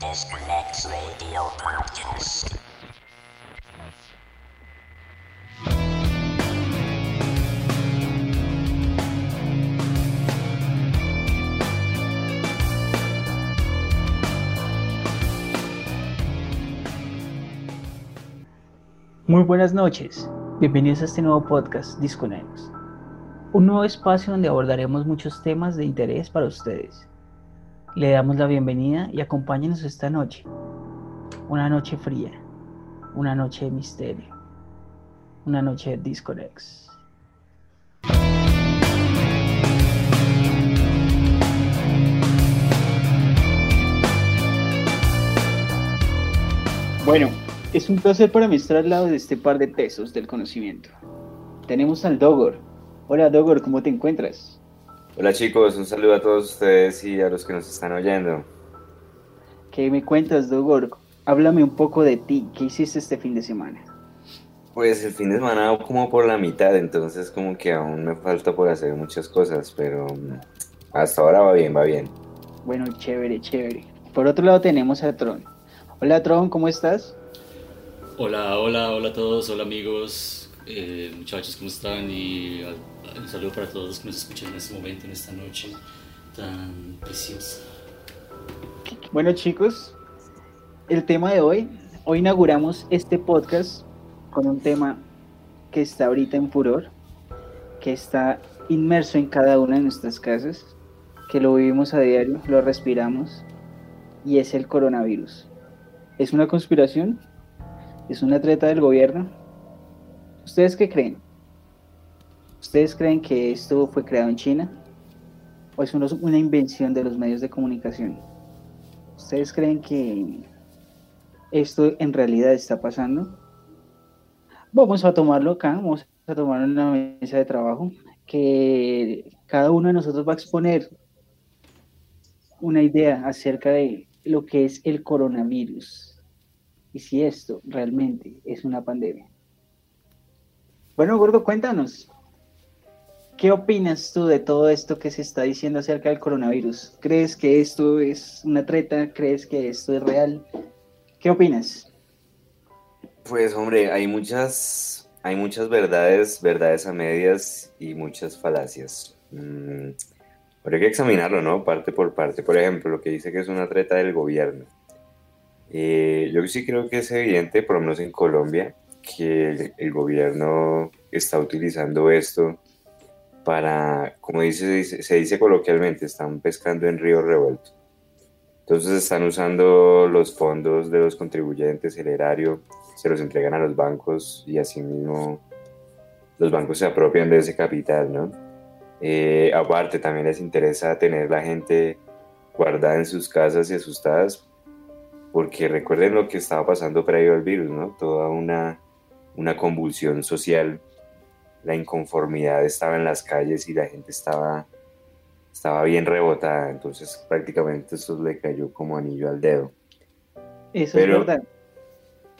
Radio Podcast. Muy buenas noches, bienvenidos a este nuevo podcast Disconectos, un nuevo espacio donde abordaremos muchos temas de interés para ustedes. Le damos la bienvenida y acompáñenos esta noche, una noche fría, una noche de misterio, una noche de Disconex. Bueno, es un placer para mí estar al lado de este par de tesos del conocimiento. Tenemos al Dogor. Hola Dogor, ¿cómo te encuentras? Hola chicos, un saludo a todos ustedes y a los que nos están oyendo. ¿Qué me cuentas, Dogor? Háblame un poco de ti. ¿Qué hiciste este fin de semana? Pues el fin de semana como por la mitad, entonces como que aún me falta por hacer muchas cosas, pero mm, hasta ahora va bien, va bien. Bueno, chévere, chévere. Por otro lado tenemos a Tron. Hola Tron, ¿cómo estás? Hola, hola, hola a todos, hola amigos, eh, muchachos, ¿cómo están? Y un saludo para todos los que nos escuchan en este momento, en esta noche tan preciosa. Bueno chicos, el tema de hoy, hoy inauguramos este podcast con un tema que está ahorita en furor, que está inmerso en cada una de nuestras casas, que lo vivimos a diario, lo respiramos, y es el coronavirus. ¿Es una conspiración? ¿Es una treta del gobierno? ¿Ustedes qué creen? ¿Ustedes creen que esto fue creado en China? ¿O es una invención de los medios de comunicación? ¿Ustedes creen que esto en realidad está pasando? Vamos a tomarlo acá, vamos a tomarlo en la mesa de trabajo, que cada uno de nosotros va a exponer una idea acerca de lo que es el coronavirus y si esto realmente es una pandemia. Bueno, Gordo, cuéntanos. ¿Qué opinas tú de todo esto que se está diciendo acerca del coronavirus? ¿Crees que esto es una treta? ¿Crees que esto es real? ¿Qué opinas? Pues hombre, hay muchas, hay muchas verdades, verdades a medias y muchas falacias. Mm, hay que examinarlo, ¿no? Parte por parte. Por ejemplo, lo que dice que es una treta del gobierno. Eh, yo sí creo que es evidente, por lo menos en Colombia, que el gobierno está utilizando esto para, como dice, se dice coloquialmente, están pescando en río revuelto. Entonces están usando los fondos de los contribuyentes, el erario, se los entregan a los bancos y asimismo los bancos se apropian de ese capital, ¿no? Eh, aparte, también les interesa tener la gente guardada en sus casas y asustadas, porque recuerden lo que estaba pasando previo al virus, ¿no? Toda una, una convulsión social, la inconformidad estaba en las calles y la gente estaba, estaba bien rebotada, entonces prácticamente eso le cayó como anillo al dedo. Eso Pero- es verdad.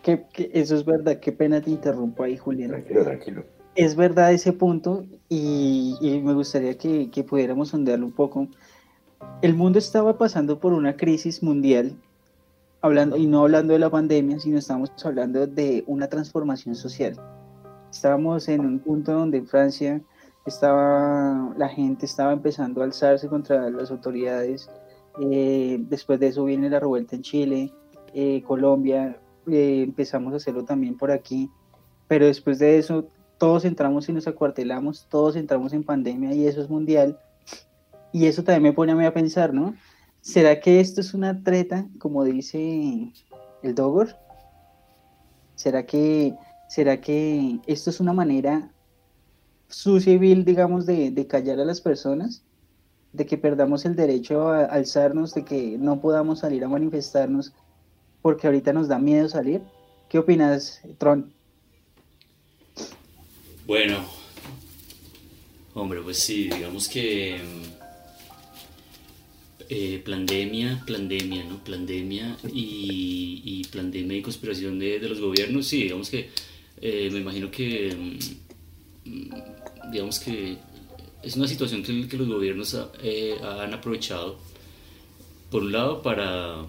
Que, que- eso es verdad. Qué pena te interrumpo ahí, Julián. Tranquilo, tranquilo. Es verdad ese punto y, y me gustaría que, que pudiéramos sondearlo un poco. El mundo estaba pasando por una crisis mundial, hablando, y no hablando de la pandemia, sino estamos hablando de una transformación social. Estábamos en un punto donde en Francia estaba, la gente estaba empezando a alzarse contra las autoridades. eh, después de eso viene la revuelta en Chile, eh, Colombia, eh, empezamos a hacerlo también por aquí. Pero después de eso todos entramos y nos acuartelamos, todos entramos en pandemia y eso es mundial. Y eso también me pone a mí a pensar, ¿no? ¿Será que esto es una treta, como dice el Dogor? ¿Será que, será que esto es una manera sucia y vil, digamos, de, de callar a las personas? De que perdamos el derecho a alzarnos, de que no podamos salir a manifestarnos porque ahorita nos da miedo salir. ¿Qué opinas, Tron? Bueno, hombre, pues sí, digamos que mm, eh, pandemia, pandemia, ¿no? Pandemia y, y y conspiración de, de los gobiernos, sí, digamos que eh, me imagino que, mm, digamos que es una situación que, los gobiernos ah, eh, han aprovechado, por un lado, para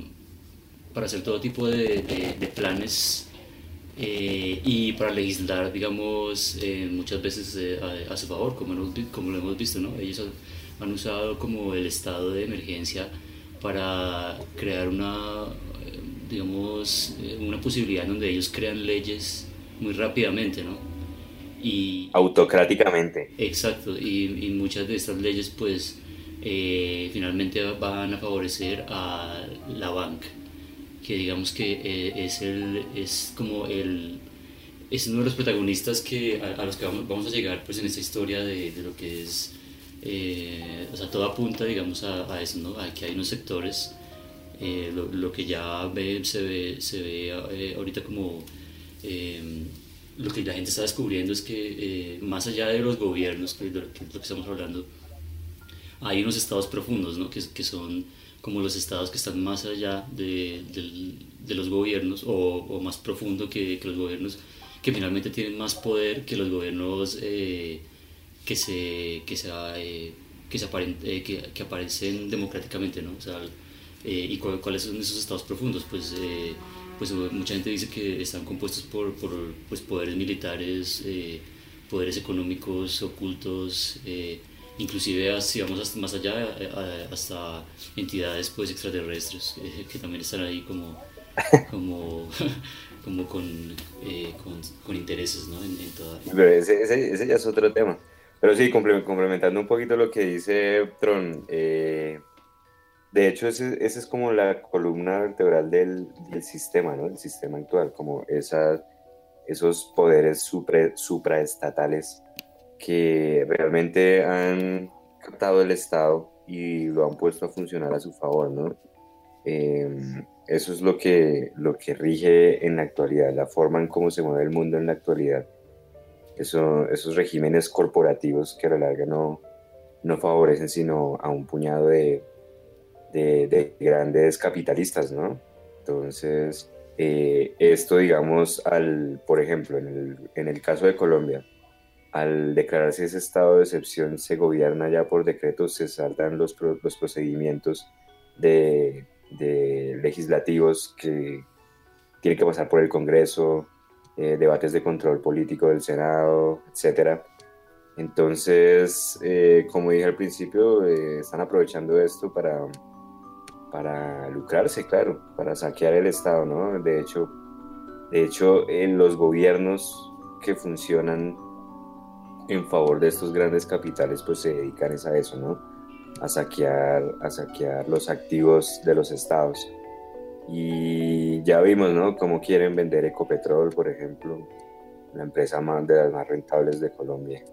para hacer todo tipo de, planes eh, y para legislar, digamos, eh, muchas veces a, su favor, como, como lo hemos visto, ¿no? Ellos han, usado como el estado de emergencia para crear una, digamos, una posibilidad donde ellos crean leyes muy rápidamente, ¿no? Y, Autocráticamente. Exacto, y, y muchas de estas leyes pues eh, finalmente van a favorecer a la banca, que digamos que eh, es, el, es como el, es uno de los protagonistas que, a, los que vamos, vamos, a llegar pues en esta historia de, de lo que es, eh, o sea, todo apunta digamos a, a, eso, ¿no? a que hay unos sectores, lo, lo, que ya ve, se ve, se ve ahorita como lo que la gente está descubriendo es que más allá de los gobiernos, que de lo que, estamos hablando, hay unos estados profundos, ¿no? que, que son como los estados que están más allá de, de, los gobiernos o, o más profundo que, que, los gobiernos, que finalmente tienen más poder que los gobiernos eh, que, se, que, se, eh, que, se eh, que, que, aparecen democráticamente. ¿no? O sea, ¿Y cuáles son esos estados profundos? Pues, pues mucha gente dice que están compuestos por, por pues, poderes militares, poderes económicos ocultos inclusive si vamos más allá, eh, hasta entidades pues extraterrestres eh, que también están ahí como, como, como con, eh, con, intereses ¿no? en. Pero ese, ese, ese, ya es otro tema. Pero sí, complementando un poquito lo que dice Tron, de hecho ese, es como la columna vertebral del, sistema, ¿no? El sistema actual, como esa, esos poderes supra, supraestatales que realmente han captado el Estado y lo han puesto a funcionar a su favor, ¿no? Em, eso es lo que, lo que rige en la actualidad, la forma en cómo se mueve el mundo en la actualidad. Eso, esos regímenes corporativos que a la larga no, no favorecen sino a un puñado de, de, grandes capitalistas, ¿no? Entonces, eh, esto, digamos, al, por ejemplo, en el, en el caso de Colombia, al declararse ese estado de excepción, se gobierna ya por decreto, se saltan los, los procedimientos de, legislativos que tienen que pasar por el Congreso, eh, debates de control político del Senado, etc. Entonces, eh, como dije al principio, están aprovechando esto para, para lucrarse, claro, para saquear el Estado, ¿no? De hecho, de hecho en los gobiernos que funcionan en favor de estos grandes capitales pues se dedican a eso, ¿no? A saquear, a saquear los activos de los estados. Y ya vimos, ¿no? Cómo quieren vender Ecopetrol, por ejemplo, la empresa más de las más rentables de Colombia.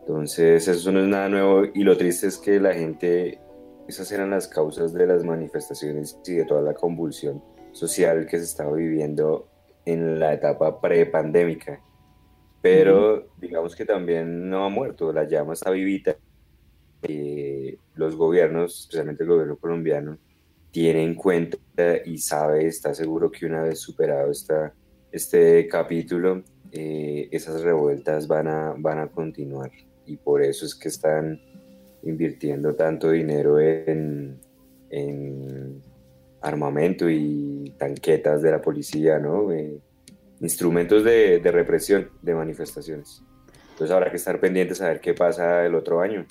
Entonces, eso no es nada nuevo y lo triste es que la gente, esas eran las causas de las manifestaciones y de toda la convulsión social que se estaba viviendo en la etapa prepandémica pero digamos que también no ha muerto, la llama está vivita. Eh, los gobiernos, especialmente el gobierno colombiano, tiene en cuenta y sabe, está seguro que una vez superado esta, este capítulo, eh, esas revueltas van a, van a continuar. Y por eso es que están invirtiendo tanto dinero en, en armamento y tanquetas de la policía, ¿no? Eh, instrumentos de, represión de manifestaciones. Entonces habrá que estar pendientes a ver qué pasa el otro año.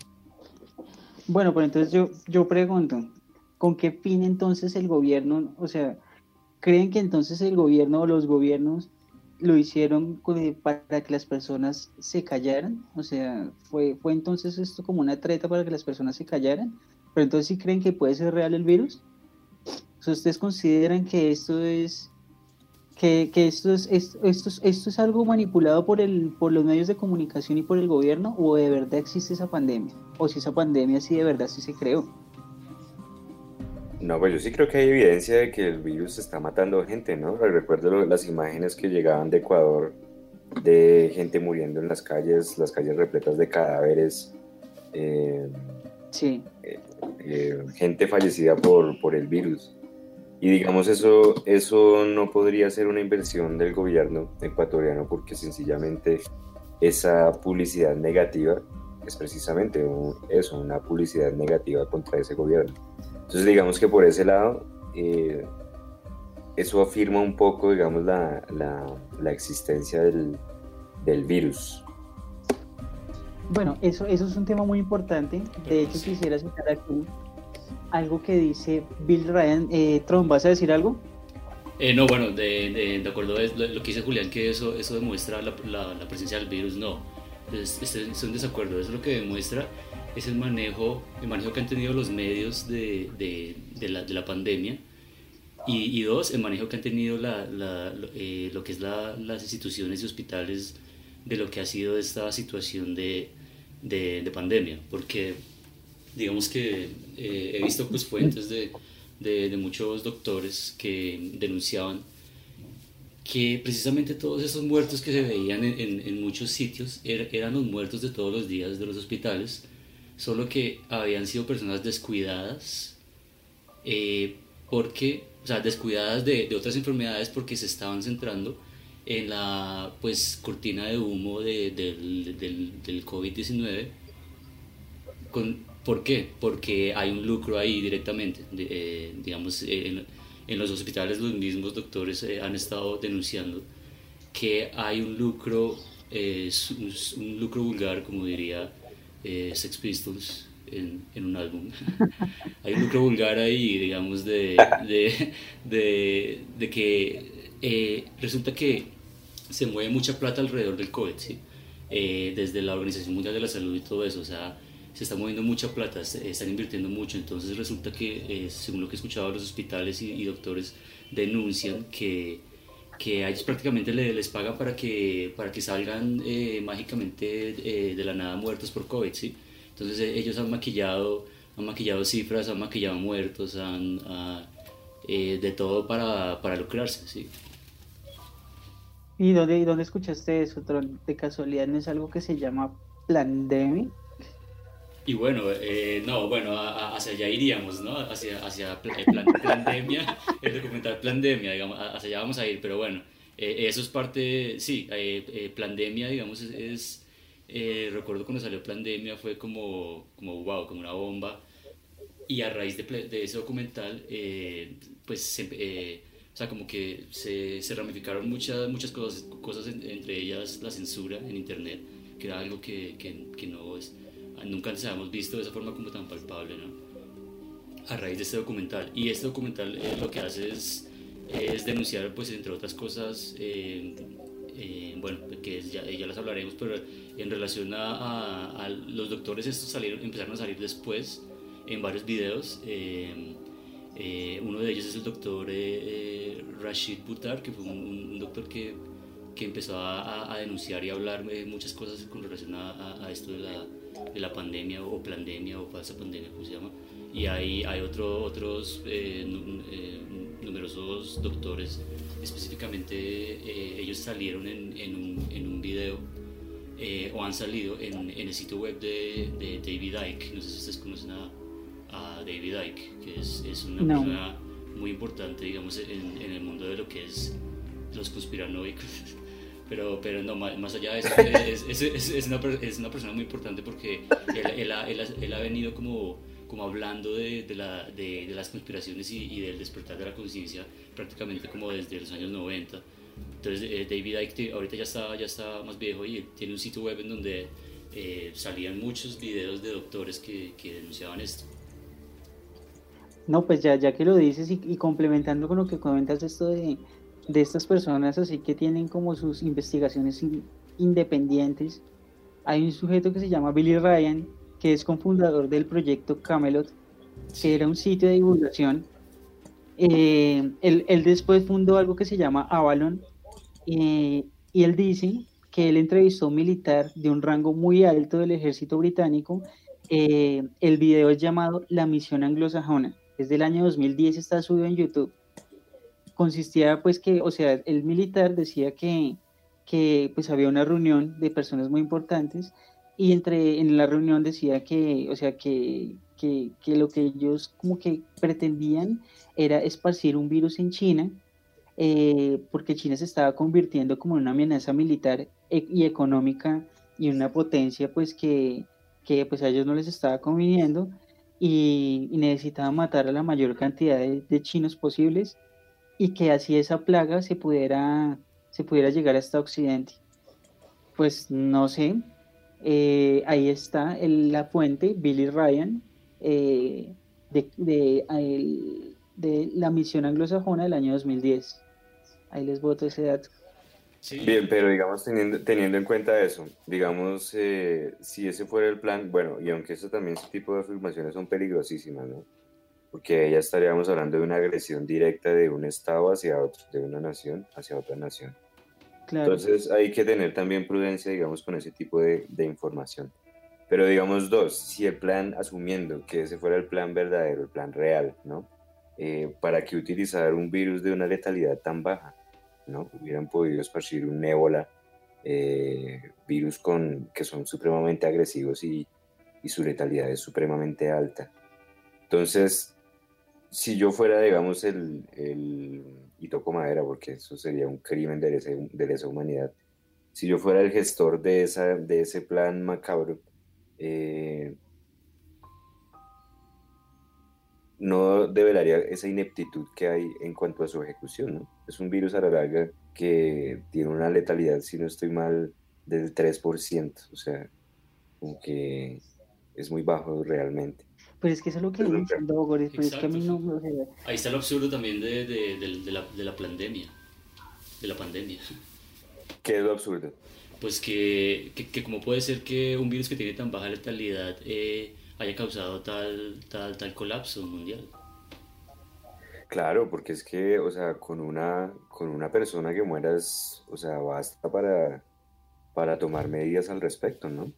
Bueno, pues entonces yo, yo pregunto, ¿con qué fin entonces el gobierno, o sea, creen que entonces el gobierno o los gobiernos lo hicieron para que las personas se callaran? O sea, ¿fue, fue entonces esto como una treta para que las personas se callaran? Pero entonces sí creen que puede ser real el virus? ¿ustedes consideran que esto es que, esto, es, esto, esto, es algo manipulado por, el, por los medios de comunicación y por el gobierno o de verdad existe esa pandemia o si esa pandemia sí de verdad sí se creó. No, pues yo sí creo que hay evidencia de que el virus está matando gente, ¿no? Recuerdo las imágenes que llegaban de Ecuador de gente muriendo en las calles, las calles repletas de cadáveres. Eh, sí. Eh, eh, gente fallecida por, por el virus. Y digamos, eso, eso no podría ser una inversión del gobierno ecuatoriano porque sencillamente esa publicidad negativa es precisamente eso, una publicidad negativa contra ese gobierno. Entonces digamos que por ese lado, eh, eso afirma un poco, digamos, la, la, existencia del, del, virus. Bueno, eso, eso es un tema muy importante. De hecho, quisiera citar aquí algo que dice Bill Ryan. Eh, Tron, ¿vas a decir algo? Eh, no, bueno, de, de, acuerdo a lo, que dice Julián, que eso, eso demuestra la, la, presencia del virus, no. Es, es, un desacuerdo. Eso lo que demuestra es el manejo, el manejo que han tenido los medios de, la, pandemia. Y, dos, el manejo que han tenido eh, lo que es las instituciones y hospitales de lo que ha sido esta situación de, de pandemia. Porque digamos que eh, he visto pues fuentes de de, muchos doctores que denunciaban que precisamente todos esos muertos que se veían en, muchos sitios eran los muertos de todos los días de los hospitales, solo que habían sido personas descuidadas, eh, porque, o sea, descuidadas de, otras enfermedades porque se estaban centrando en la pues cortina de humo del, del, del COVID-19 con ¿Por qué? Porque hay un lucro ahí directamente. Eh, digamos, en, los hospitales los mismos doctores eh, han estado denunciando que hay un lucro, un, lucro vulgar, como diría Sex Pistols en, un álbum. hay un lucro vulgar ahí, digamos, de, de, de, que resulta que se mueve mucha plata alrededor del COVID, ¿sí? desde la Organización Mundial de la Salud y todo eso. O sea, se está moviendo mucha plata, están invirtiendo mucho, entonces resulta que, eh, según lo que he escuchado, los hospitales y, doctores denuncian que, que ellos prácticamente les, les paga para que, para que salgan eh, mágicamente eh, de la nada muertos por COVID, ¿sí? Entonces ellos han maquillado, han maquillado cifras, han maquillado muertos, han, ah, de todo para, para lucrarse, ¿sí? ¿Y dónde, dónde escuchaste eso, De casualidad, ¿no es algo que se llama Plandemic? Y bueno, eh, no, bueno, hacia allá iríamos, ¿no? Hacia, hacia el plan, Plandemia, el documental Plandemia, digamos, hacia allá vamos a ir, pero bueno, eh, eso es parte, sí, eh, Plandemia, digamos, es, recuerdo cuando salió Plandemia fue como, como, wow, como una bomba, y a raíz de, de ese documental, pues, o sea, como que se, se, ramificaron muchas, muchas cosas, cosas entre ellas la censura en Internet, que era algo que, que, que no es nunca antes habíamos visto de esa forma como tan palpable, ¿no? A raíz de este documental. Y este documental eh, lo que hace es, es, denunciar, pues, entre otras cosas, eh, eh, bueno, que ya, ya, las hablaremos, pero en relación a, los doctores, estos salieron, empezaron a salir después en varios videos. uno de ellos es el doctor Rashid Butar, que fue un, doctor que, que empezó a, denunciar y a hablar muchas cosas con relación a esto de la de la pandemia o pandemia o falsa pandemia, como se llama. Y hay, hay otro, otros eh, eh, numerosos doctores, específicamente eh, ellos salieron en, en, un, en un video o han salido en, en, el sitio web de, de, David Icke. No sé si ustedes conocen a, a David Icke, que es, es una persona muy importante, digamos, en, en, el mundo de lo que es los conspiranoicos. Pero, pero no, más, allá de eso, es, es, es, una, es, una, persona muy importante porque él, él, ha, él, ha, venido como, como hablando de, de, la, de, de las conspiraciones y, del despertar de la conciencia prácticamente como desde los años 90. Entonces eh, David Icke ahorita ya está, ya está más viejo y tiene un sitio web en donde eh, salían muchos videos de doctores que, que, denunciaban esto. No, pues ya, ya que lo dices y, y complementando con lo que comentas esto de de estas personas así que tienen como sus investigaciones independientes. Hay un sujeto que se llama Billy Ryan, que es cofundador del proyecto Camelot, que era un sitio de divulgación. Eh, él, después fundó algo que se llama Avalon, eh, y él dice que él entrevistó a un militar de un rango muy alto del ejército británico. Eh, el video es llamado La Misión Anglosajona. Es del año 2010, está subido en YouTube consistía pues que, o sea, el militar decía que, que pues había una reunión de personas muy importantes y entre en la reunión decía que, o sea, que, que, que lo que ellos como que pretendían era esparcir un virus en China eh, porque China se estaba convirtiendo como en una amenaza militar e, y económica y una potencia pues que, que pues a ellos no les estaba conviniendo y, necesitaban matar a la mayor cantidad de chinos posibles y que así esa plaga se pudiera, se pudiera llegar hasta Occidente. Pues no sé, eh, ahí está la fuente, Billy Ryan, eh, de, de, la misión anglosajona del año 2010. Ahí les voto ese dato. Bien, pero digamos, teniendo, teniendo en cuenta eso, digamos, eh, si ese fuera el plan, bueno, y aunque eso también, ese tipo de afirmaciones son peligrosísimas, ¿no? Porque ya estaríamos hablando de una agresión directa de un Estado hacia otro, de una nación hacia otra nación. Entonces hay que tener también prudencia, digamos, con ese tipo de, de, información. Pero digamos dos, si el plan, asumiendo que ese fuera el plan verdadero, el plan real, ¿no? Eh, ¿Para qué utilizar un virus de una letalidad tan baja? ¿no? Hubieran podido esparcir un ébola, eh, virus con, que son supremamente agresivos y, y su letalidad es supremamente alta. Entonces, si yo fuera, digamos, el, el, y toco madera porque eso sería un crimen de lesa, de lesa humanidad, si yo fuera el gestor de, esa, de ese plan macabro, eh, no develaría esa ineptitud que hay en cuanto a su ejecución, ¿no? Es un virus a la larga que tiene una letalidad, si no estoy mal, del 3%, o sea, como que es muy bajo realmente. Pues es que eso es lo que estoy diciendo, pero es que a mí no me... Ahí está lo absurdo también de, de, de, la, de la pandemia, de la pandemia. ¿Qué es lo absurdo? Pues que, que, que como puede ser que un virus que tiene tan baja letalidad... Eh, haya causado tal, tal, tal colapso mundial. Claro, porque es que, o sea, con una, con una persona que mueras, o sea, basta para, para tomar medidas al respecto, ¿no?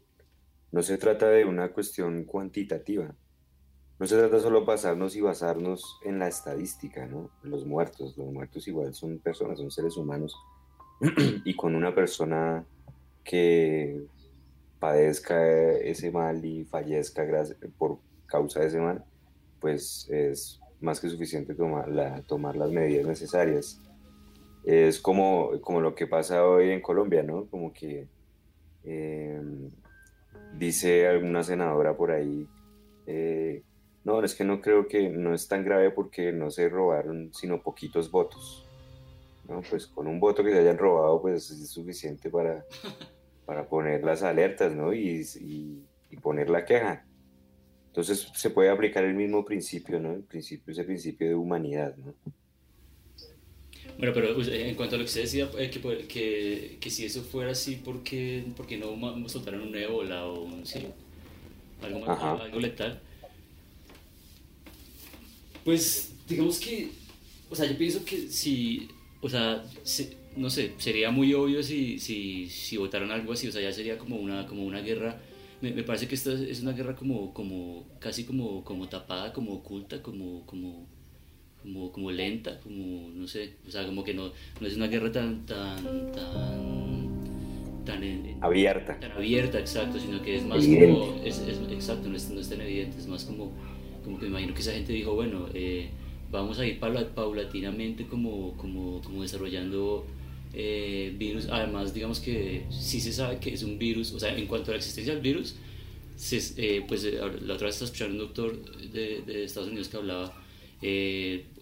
No se trata de una cuestión cuantitativa. No se trata solo de pasarnos y basarnos en la estadística, ¿no? Los muertos, los muertos igual son personas, son seres humanos. y con una persona que padezca ese mal y fallezca por causa de ese mal, pues es más que suficiente tomar, la, tomar las medidas necesarias. Es como, como lo que pasa hoy en Colombia, ¿no? Como que em, dice alguna senadora por ahí, eh, no, es que no creo que no es tan grave porque no se robaron sino poquitos votos. ¿no? Pues con un voto que se hayan robado, pues es suficiente para para poner las alertas, ¿no? Y, y, poner la queja. Entonces se puede aplicar el mismo principio, ¿no? El principio, ese principio de humanidad, ¿no? Bueno, pero en cuanto a lo que usted decía, eh, que, que, que, si eso fuera así, ¿por qué, porque no soltaron un ébola o un, sí, algo, algo letal? Pues digamos que, o sea, yo pienso que si, o sea, no sé, sería muy obvio si, si, si votaran algo así, o sea, ya sería como una, como una guerra. Me, me parece que esta es una guerra como, como casi como, como tapada, como oculta, como, como, como, como lenta, como, no sé, o sea, como que no, no es una guerra tan, tan, tan, tan abierta. Tan abierta, exacto, sino que es más como, es, es, exacto, no es, no es tan evidente, es más como, como que me imagino que esa gente dijo, bueno, eh, vamos a ir paulatinamente como, como, como desarrollando eh, virus. Además, digamos que sí se sabe que es un virus, o sea, en cuanto a la existencia del virus, eh, pues eh, la otra vez estaba escuchando un doctor de, de Estados Unidos que hablaba,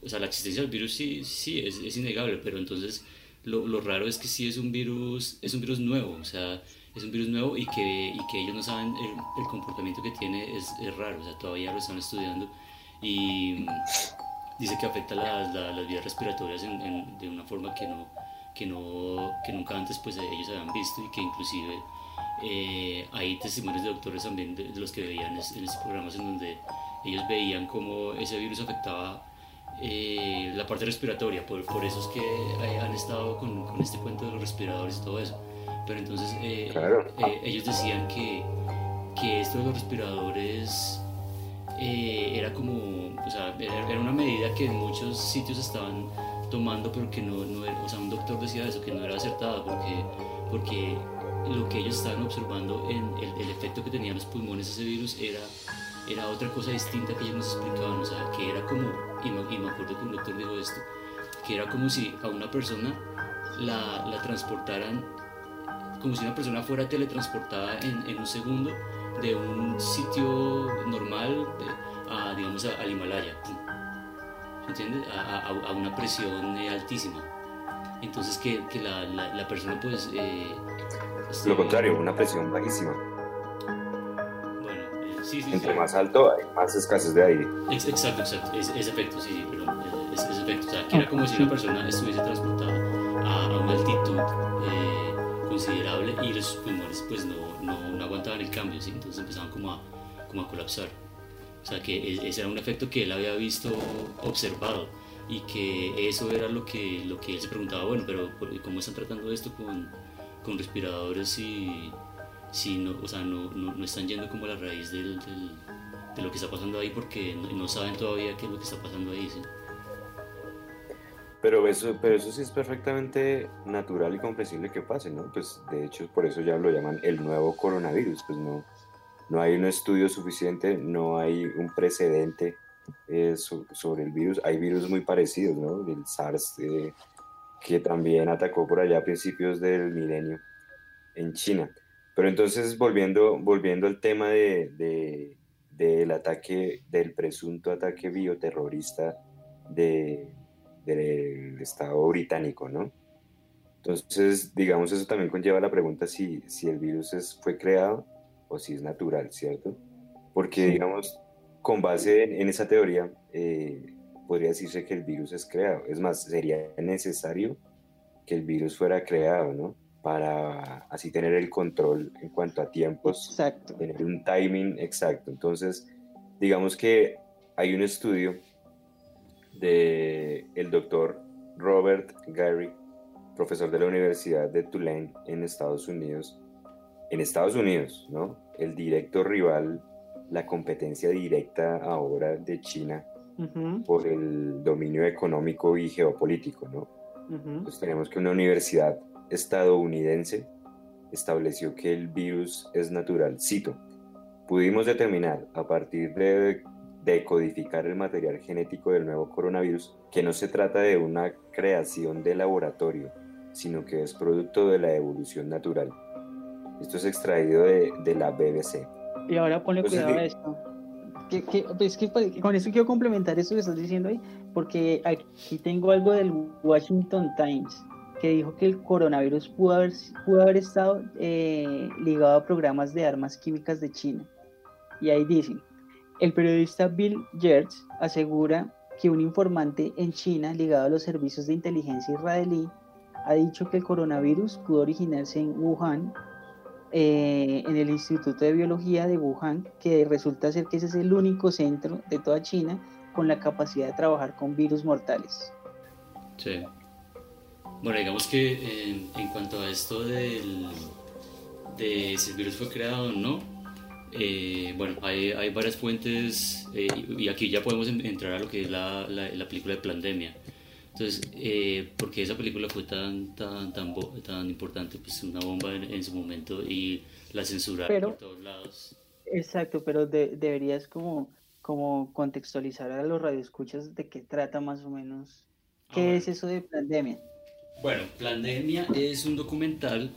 o sea, la existencia del virus sí, sí es, es innegable, pero entonces lo, lo, raro es que sí es un virus, es un virus nuevo, o sea, es un virus nuevo y que, y que ellos no saben el, el comportamiento que tiene es, es, raro, o sea, todavía lo están estudiando y dice que afecta las, las vías respiratorias de una forma que no que, no, que nunca antes pues ellos habían visto y que inclusive eh, hay testimonios de doctores también de, los que veían en estos programas en donde ellos veían cómo ese virus afectaba eh, la parte respiratoria, por, por eso es que eh, han estado con, con, este cuento de los respiradores y todo eso. Pero entonces ellos decían que, que esto de los respiradores era como, o sea, era, era una medida que en muchos sitios estaban tomando, pero que no, no era, o sea, un doctor decía eso, que no era acertada, porque, porque lo que ellos estaban observando en el, el efecto que tenían los pulmones ese virus era, era otra cosa distinta que ellos nos explicaban, o sea, que era como, y me, y me acuerdo que un doctor dijo esto, que era como si a una persona la, la transportaran, como si una persona fuera teletransportada en, en un segundo de un sitio normal a, digamos, al Himalaya. ¿entiendes? A, a, a una presión eh, altísima. Entonces que, que la, la, la, persona pues... Eh, este, Lo contrario, una presión bajísima. Bueno, eh, sí, sí. Entre sí. más alto hay más escasez de aire. Ex exacto, exacto. Ese, ese efecto, sí, perdón. Ese, ese, efecto. O sea, que era como si una persona estuviese transportada a, a una altitud y los pulmones pues no, no, no aguantaban el cambio, ¿sí? Entonces empezaban como a, como a colapsar. O sea, que ese era un efecto que él había visto, observado, y que eso era lo que, lo que él se preguntaba, bueno, pero ¿cómo están tratando esto con, con respiradores si, si no, o sea, no, no, no, están yendo como a la raíz del, del, de lo que está pasando ahí porque no, saben todavía qué es lo que está pasando ahí? ¿sí? Pero eso, pero eso sí es perfectamente natural y comprensible que pase, ¿no? Pues de hecho por eso ya lo llaman el nuevo coronavirus, pues no no hay un estudio suficiente, no hay un precedente eh, so, sobre el virus. Hay virus muy parecidos, ¿no? El SARS, eh, que también atacó por allá a principios del milenio en China. Pero entonces, volviendo, volviendo al tema de, de, del ataque, del presunto ataque bioterrorista de, del Estado británico, ¿no? Entonces, digamos, eso también conlleva la pregunta si, si el virus es, fue creado o si es natural, ¿cierto? Porque, sí. digamos, con base en, en esa teoría, eh, podría decirse que el virus es creado. Es más, sería necesario que el virus fuera creado, ¿no? Para así tener el control en cuanto a tiempos, exacto. tener un timing exacto. Entonces, digamos que hay un estudio de el doctor Robert Gary, profesor de la Universidad de Tulane en Estados Unidos, en Estados Unidos, ¿no? El directo rival, la competencia directa ahora de China uh -huh. por el dominio económico y geopolítico, ¿no? Uh -huh. Entonces tenemos que una universidad estadounidense estableció que el virus es natural. Cito, pudimos determinar a partir de decodificar el material genético del nuevo coronavirus que no se trata de una creación de laboratorio, sino que es producto de la evolución natural. Esto es extraído de, de la BBC. Y ahora ponle Entonces, cuidado a esto. Que, que, pues que, con eso quiero complementar eso que estás diciendo ahí, porque aquí tengo algo del Washington Times que dijo que el coronavirus pudo haber, pudo haber estado eh, ligado a programas de armas químicas de China. Y ahí dicen, el periodista Bill Gertz asegura que un informante en China ligado a los servicios de inteligencia israelí ha dicho que el coronavirus pudo originarse en Wuhan, eh, en el Instituto de Biología de Wuhan, que resulta ser que ese es el único centro de toda China con la capacidad de trabajar con virus mortales. Sí. Bueno, digamos que en, en cuanto a esto del, de si el virus fue creado o no, eh, bueno, hay, hay, varias fuentes eh, y aquí ya podemos entrar a lo que es la, la, la película de Plandemia. Entonces, eh, ¿por qué esa película fue tan, tan, tan, tan importante? Pues una bomba en, en su momento y la censuraron por todos lados. Exacto, pero de, deberías como, como contextualizar a los radioescuchas de qué trata más o menos. ¿Qué ah, bueno. es eso de Plandemia? Bueno, Plandemia es un documental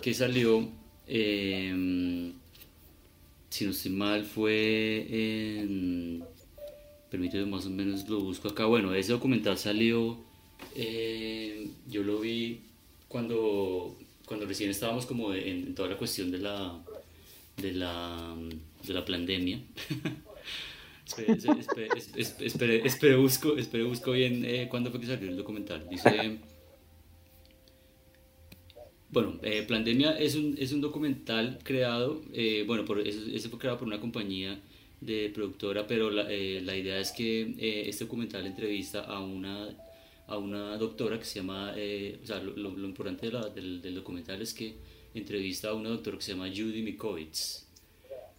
que salió... Eh, si no estoy mal, fue en. Permíteme más o menos lo busco acá. Bueno, ese documental salió. Eh, yo lo vi cuando, cuando recién estábamos como en, en toda la cuestión de la. de la. de la pandemia. espere, espere, espere, espere, busco, espere, busco bien eh, cuándo fue que salió el documental. Dice. Bueno, eh, Plandemia es un, es un documental creado, eh, bueno, por, ese fue creado por una compañía de productora, pero la, eh, la idea es que eh, este documental entrevista a una, a una doctora que se llama, o sea, lo, lo, lo importante de la, del, del, documental es que entrevista a una doctora que se llama Judy Mikovits.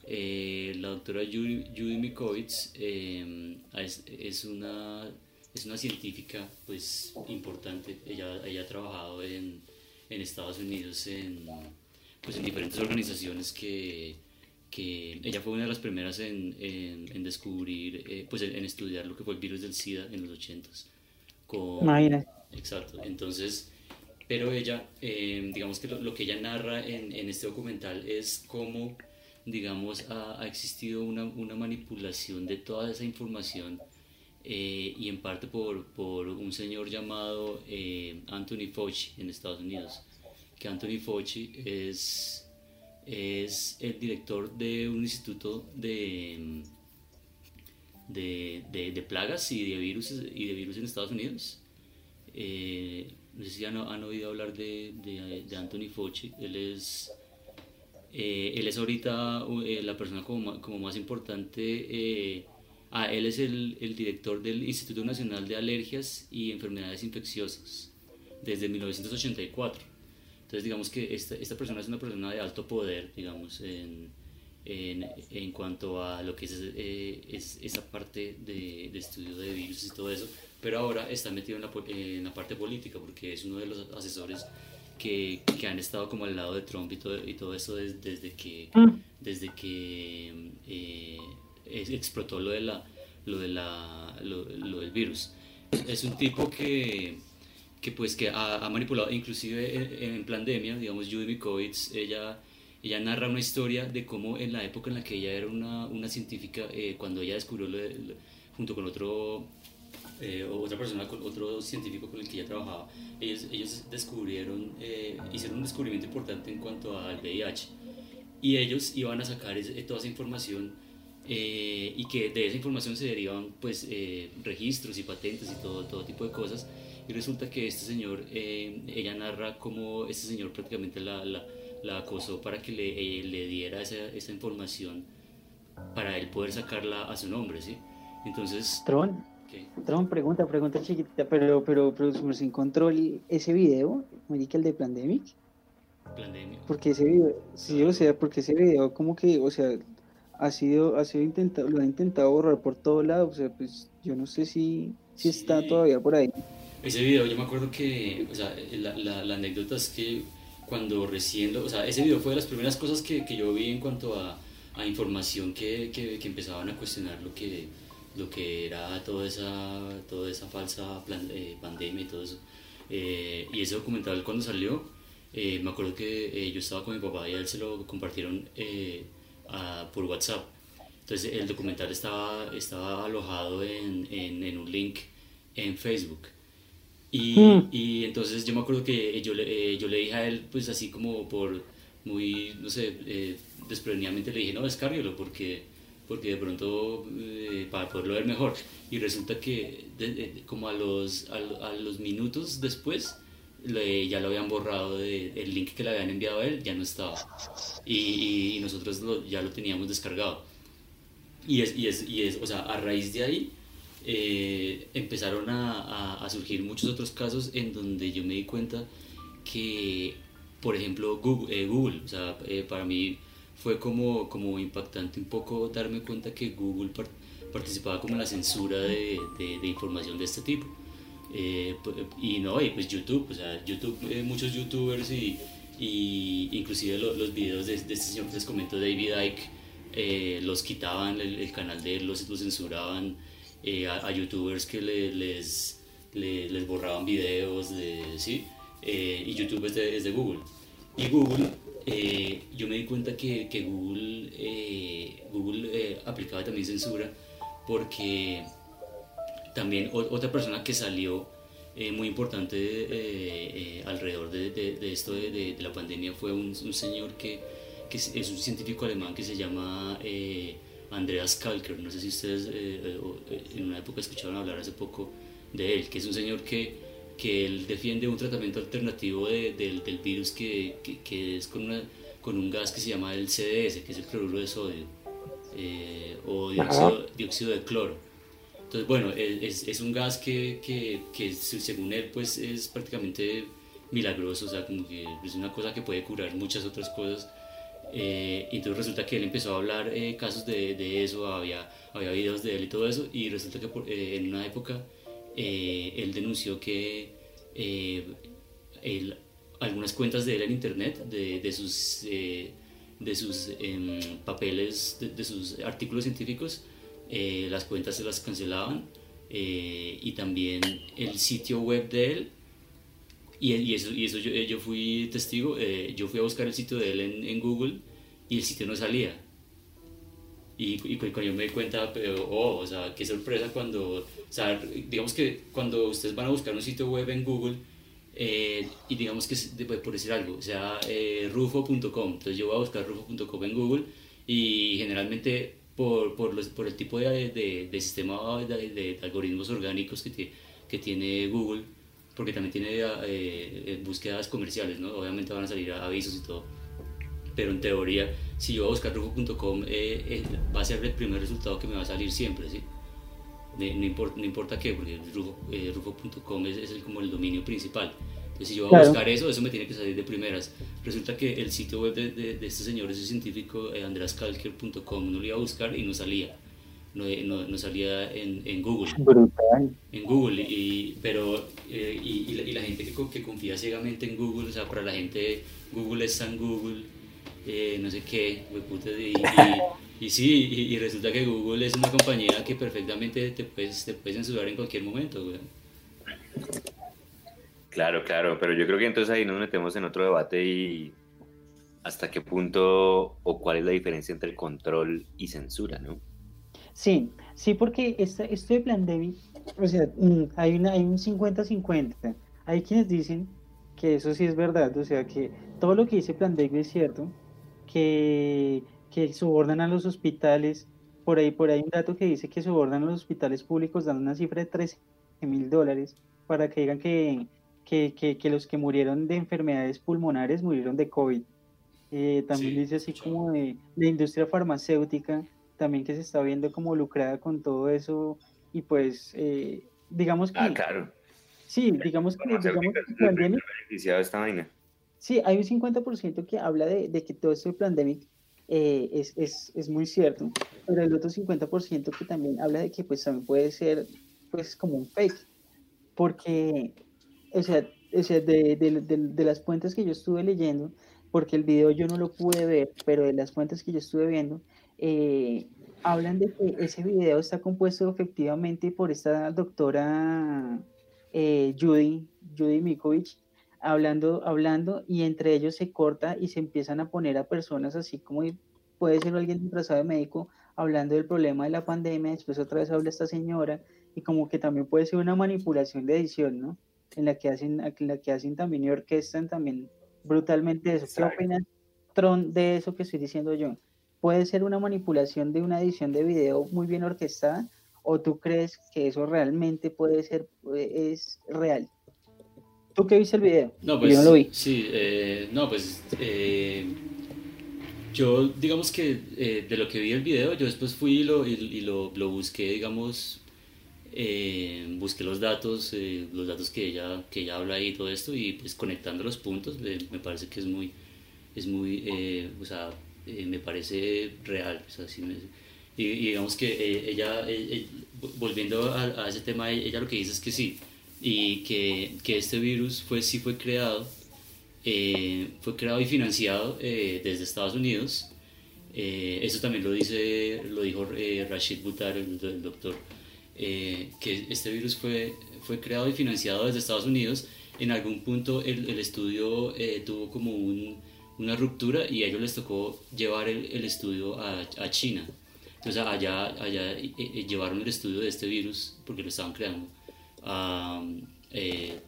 la doctora Judy, Judy Mikovits es, es, una, es una científica pues importante, ella, ella ha trabajado en en Estados Unidos en, pues, en diferentes organizaciones que, que ella fue una de las primeras en, en, en descubrir, eh, pues en, estudiar lo que fue el virus del SIDA en los 80 con Imagínate. Exacto, entonces, pero ella, eh, digamos que lo, lo, que ella narra en, en este documental es cómo, digamos, ha, ha existido una, una, manipulación de toda esa información y en parte por, por, un señor llamado Anthony Fauci en Estados Unidos, que Anthony Fauci es, es el director de un instituto de, de, de, plagas y de, virus, y de virus en Estados Unidos. no sé si han, han oído hablar de, de, Anthony Fauci, él es eh, él es ahorita eh, la persona como, como más importante. Eh, ah, él es el, el, director del Instituto Nacional de Alergias y Enfermedades Infecciosas desde 1984. Entonces, digamos que esta, esta persona es una persona de alto poder, digamos, en, en, en cuanto a lo que es, es esa parte de, de, estudio de virus y todo eso, pero ahora está metido en la, en la parte política porque es uno de los asesores que, que, han estado como al lado de Trump y todo, y todo eso desde, desde que, mm. desde que eh, explotó lo, de la, lo, de la, lo, del virus. Es un tipo que, que pues que ha, manipulado, inclusive en, en, pandemia, digamos, Judy Mikovits, ella, ella narra una historia de cómo en la época en la que ella era una, una científica, eh, cuando ella descubrió, junto con otro eh, otra persona, otro científico con el que ella trabajaba, ellos, ellos descubrieron, eh, hicieron un descubrimiento importante en cuanto al VIH y ellos iban a sacar toda esa información eh, y que de esa información se derivan pues registros y patentes y todo, todo tipo de cosas y resulta que este señor, ella narra cómo este señor prácticamente la, la, la acosó para que le, le diera esa, esa, información para él poder sacarla a su nombre, ¿sí? Entonces... Tron otra pregunta, pregunta chiquitita, pero, pero, pero se encontró ese video, el de Plandemic. Plandemic. Porque ese video, sí, o sea, porque ese video como que, o sea, ha sido, ha sido intentado, lo ha intentado borrar por todos lados, o sea, pues yo no sé si, si está todavía por ahí. Ese video, yo me acuerdo que, o sea, la, la, anécdota es que cuando recién, lo, o sea, ese video fue de las primeras cosas que, que yo vi en cuanto a, a información que, que, que empezaban a cuestionar lo que lo que era toda esa, toda esa falsa eh, pandemia y todo eso. Eh, y ese documental cuando salió, eh, me acuerdo que yo estaba con mi papá y a él se lo compartieron por WhatsApp. Entonces el documental estaba, estaba alojado en, en, en un link en Facebook. Y, hmm. y, entonces yo me acuerdo que yo le, yo le dije a él, pues así como por muy, no sé, eh, le dije, no, descárguelo porque porque de pronto eh, para poderlo ver mejor. Y resulta que como a los, a, los minutos después ya lo habían borrado, de, el link que le habían enviado a él ya no estaba. Y, nosotros ya lo teníamos descargado. Y es, y es, y es, o sea, a raíz de ahí eh, empezaron a, surgir muchos otros casos en donde yo me di cuenta que, por ejemplo, Google, eh, Google o sea, para mí fue como, como impactante un poco darme cuenta que Google participaba como en la censura de, de, información de este tipo. Eh, y no, y pues YouTube, o sea, YouTube, eh, muchos youtubers y, y inclusive los videos de, este señor que les comento, David Icke, eh, los quitaban el, canal de él, los, los censuraban a, youtubers que les, les, borraban videos, de, ¿sí? y YouTube es de, es de Google. Y Google yo me di cuenta que, que Google, Google aplicaba también censura porque también otra persona que salió muy importante alrededor de, de, esto de, la pandemia fue un, un señor que, que, es un científico alemán que se llama Andreas Kalker. No sé si ustedes en una época escucharon hablar hace poco de él, que es un señor que que él defiende un tratamiento alternativo de, del virus que, que, es con, una, con un gas que se llama el CDS, que es el cloruro de sodio, eh, o dióxido, dióxido, de cloro. Entonces, bueno, es, es un gas que, que, que, según él pues es prácticamente milagroso, o sea, como que es una cosa que puede curar muchas otras cosas. Eh, entonces resulta que él empezó a hablar eh, casos de, de, eso, había, había videos de él y todo eso, y resulta que eh, en una época eh, él denunció que eh, algunas cuentas de él en internet, de, sus, de sus eh, em, papeles, de, sus artículos científicos, las cuentas se las cancelaban y también el sitio web de él. Y, eso, eso yo, fui testigo, yo fui a buscar el sitio de él en, Google y el sitio no salía. Y, cuando yo me di cuenta, oh, o sea, qué sorpresa cuando, digamos que cuando ustedes van a buscar un sitio web en Google, eh, y digamos que, por decir algo, o sea, eh, rufo.com, entonces yo voy a buscar rufo.com en Google y generalmente por, por, los, por el tipo de, de, de sistema de, de, algoritmos orgánicos que, que tiene Google, porque también tiene eh, búsquedas comerciales, ¿no? Obviamente van a salir avisos y todo, pero en teoría, si yo voy a buscar rufo.com, eh, va a ser el primer resultado que me va a salir siempre, ¿sí? no, importa, no importa qué, porque rufo.com es, es como el dominio principal. Entonces, si yo voy a buscar eso, eso me tiene que salir de primeras. Resulta que el sitio web de, de, este señor, ese científico, eh, andreaskalker.com, uno lo iba a buscar y no salía. No, no, no salía en, en, Google. Brutal. En Google, y, pero, eh, y, y, la, gente que, que, confía ciegamente en Google, o sea, para la gente, Google es San Google, eh, no sé qué, y, y, sí, y, resulta que Google es una compañía que perfectamente te puedes, te puedes censurar en cualquier momento, güey. Claro, claro, pero yo creo que entonces ahí nos metemos en otro debate y hasta qué punto o cuál es la diferencia entre control y censura, ¿no? Sí, sí, porque esta, esto de Plandemic, o sea, mm, hay, una, hay un 50-50. Hay quienes dicen que eso sí es verdad, o sea, que todo lo que dice Plandemic es cierto, que, que subordan a los hospitales, por ahí, por ahí un dato que dice que subordan a los hospitales públicos dando una cifra de 13 mil dólares para que digan que, que, que, que, los que murieron de enfermedades pulmonares murieron de COVID. Eh, también dice así como de la industria farmacéutica, también que se está viendo como lucrada con todo eso y pues eh, digamos que... Ah, claro. Sí, digamos que... Digamos que esta vaina. Sí, hay un 50% que habla de, de, que todo esto de pandemic eh, es, es, es, muy cierto, pero el otro 50% que también habla de que pues también puede ser pues como un fake, porque o sea, o sea de, de, de, las fuentes que yo estuve leyendo, porque el video yo no lo pude ver, pero de las fuentes que yo estuve viendo, eh, hablan de que ese video está compuesto efectivamente por esta doctora eh, Judy, Judy Mikovic, hablando, hablando, y entre ellos se corta y se empiezan a poner a personas así como puede ser alguien disfrazado de médico hablando del problema de la pandemia, después otra vez habla esta señora, y como que también puede ser una manipulación de edición, ¿no? En la que hacen, en la que hacen también y orquestan también brutalmente eso. ¿Qué opinas, Tron, de eso que estoy diciendo yo? ¿Puede ser una manipulación de una edición de video muy bien orquestada? ¿O tú crees que eso realmente puede ser, eh, es real? ¿Tú qué viste el video? No, pues, yo no lo vi. Sí, eh, no, pues eh, yo digamos que de lo que vi el video, yo después fui y lo, y, lo, lo busqué, digamos, eh, busqué los datos, eh, los datos que ella, que ella habla ahí y todo esto, y pues conectando los puntos, me parece que es muy, es muy, eh, o sea, me parece real. O sea, y, digamos que ella, volviendo a, ese tema, ella lo que dice es que sí, y que, que este virus fue, sí fue creado, fue creado y financiado desde Estados Unidos. eso también lo, dice, lo dijo Rashid Butar, el doctor eh, que este virus fue, fue creado y financiado desde Estados Unidos. En algún punto el, el estudio eh, tuvo como un, una ruptura y a ellos les tocó llevar el, el estudio a, a, China. Entonces allá, allá eh, llevaron el estudio de este virus porque lo estaban creando.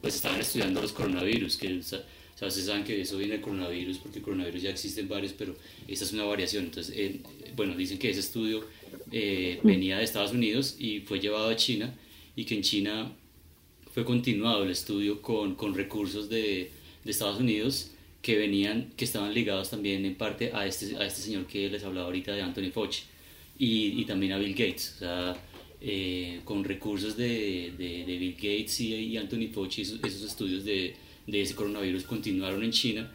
pues estaban estudiando los coronavirus, que o sea, ustedes saben que eso viene del coronavirus porque coronavirus ya existen varios, pero esta es una variación. Entonces, bueno, dicen que ese estudio eh, venía de Estados Unidos y fue llevado a China y que en China fue continuado el estudio con, con recursos de, de, Estados Unidos que venían, que estaban ligados también en parte a este, a este señor que les hablaba ahorita de Anthony Fauci y, y también a Bill Gates, o sea, eh, con recursos de, de, de, Bill Gates y, Anthony Fauci, esos, esos estudios de, de ese coronavirus continuaron en China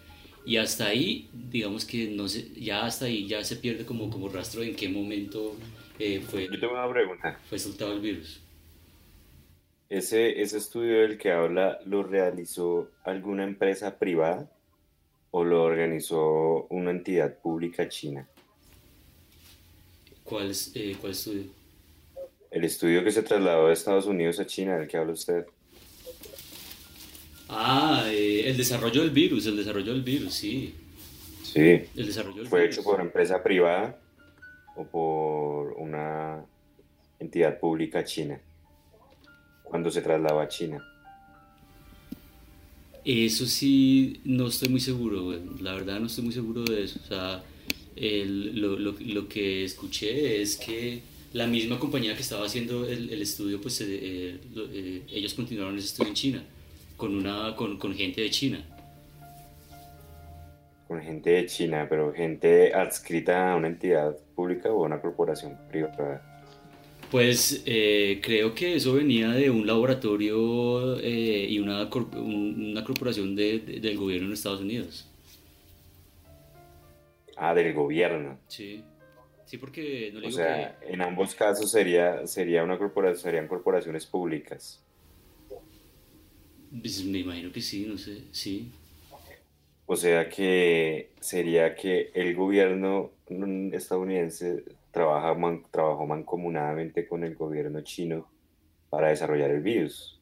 y hasta ahí, digamos que no sé, ya hasta ahí ya se pierde como, como rastro de en qué momento eh, fue, Yo tengo una pregunta. fue soltado el virus. ¿Ese, ¿Ese estudio del que habla lo realizó alguna empresa privada o lo organizó una entidad pública china? ¿Cuál, eh, ¿Cuál estudio? El estudio que se trasladó de Estados Unidos a China, del que habla usted. Ah, eh, el desarrollo del virus, el desarrollo del virus, sí. Sí. El desarrollo del Fue virus. hecho por empresa privada o por una entidad pública china cuando se trasladó a China. Eso sí, no estoy muy seguro. La verdad no estoy muy seguro de eso. O sea, lo, lo- lo que escuché es que la misma compañía que estaba haciendo el, el estudio, pues eh, eh, eh, ellos continuaron ese estudio en China, con, una, con, con gente de China. Con gente de China, pero gente adscrita a una entidad pública o a una corporación privada. Pues eh, creo que eso venía de un laboratorio eh, y una, corp- una corporación de- de- del gobierno en Estados Unidos. Ah, del gobierno. Sí, sí, porque no le O digo sea, en ambos casos sería, sería una corporación, serían corporaciones públicas. Pues, me imagino que sí, no sé, sí. O sea que sería que el gobierno estadounidense trabaja man- trabajó mancomunadamente con el gobierno chino para desarrollar el virus.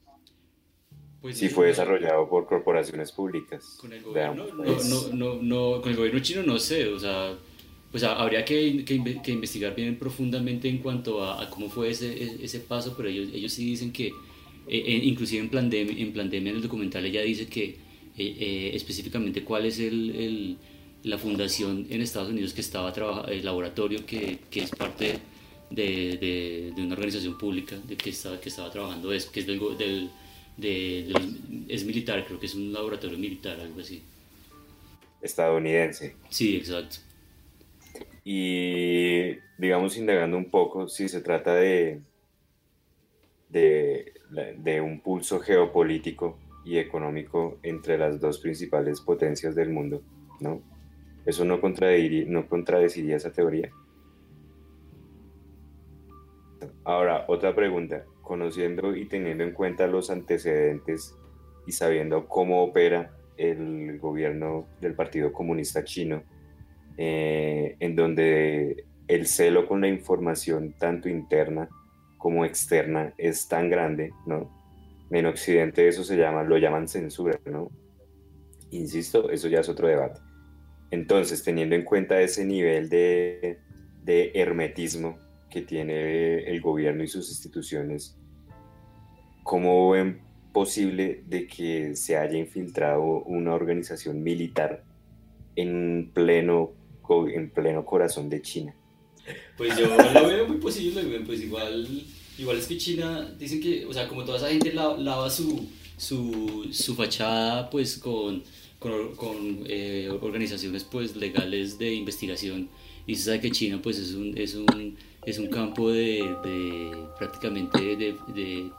Pues Si eh, fue desarrollado por corporaciones públicas. Con el gobierno, no, no, no, con el gobierno chino no sé, o sea, pues ha- habría que, que, que investigar bien profundamente en cuanto a, a cómo fue ese, e- ese paso, pero ellos, ellos sí dicen que, eh, inclusive en Plandemia, en Plandemia, en el documental, ella dice que eh, eh, específicamente cuál es el, el- la fundación en Estados Unidos que estaba trabajando, el laboratorio que, que es parte de, de, de una organización pública de que, estaba, que estaba trabajando eso, que es del, go- del, de, de los- es militar, creo que es un laboratorio militar, algo así. Estadounidense. Sí, exacto. Y digamos, indagando un poco, si se trata de, de, de un pulso geopolítico y económico entre las dos principales potencias del mundo, ¿no? Eso no, contradiría, no contradeciría esa teoría. Ahora, otra pregunta. Conociendo y teniendo en cuenta los antecedentes y sabiendo cómo opera el gobierno del Partido Comunista Chino, eh, en donde el celo con la información, tanto interna como externa, es tan grande, ¿no? En Occidente eso se llama, lo llaman censura, ¿no? Insisto, eso ya es otro debate. Entonces, teniendo en cuenta ese nivel de, de hermetismo que tiene el gobierno y sus instituciones, ¿cómo ven posible de que se haya infiltrado una organización militar en pleno, en pleno corazón de China? Pues yo lo veo muy posible, pues igual, igual es que China, dicen que, o sea, como toda esa gente la- lava su, su, su fachada, pues con, con, eh, organizaciones pues legales de investigación, y se sabe que China pues es un, es un, es un campo de, de prácticamente de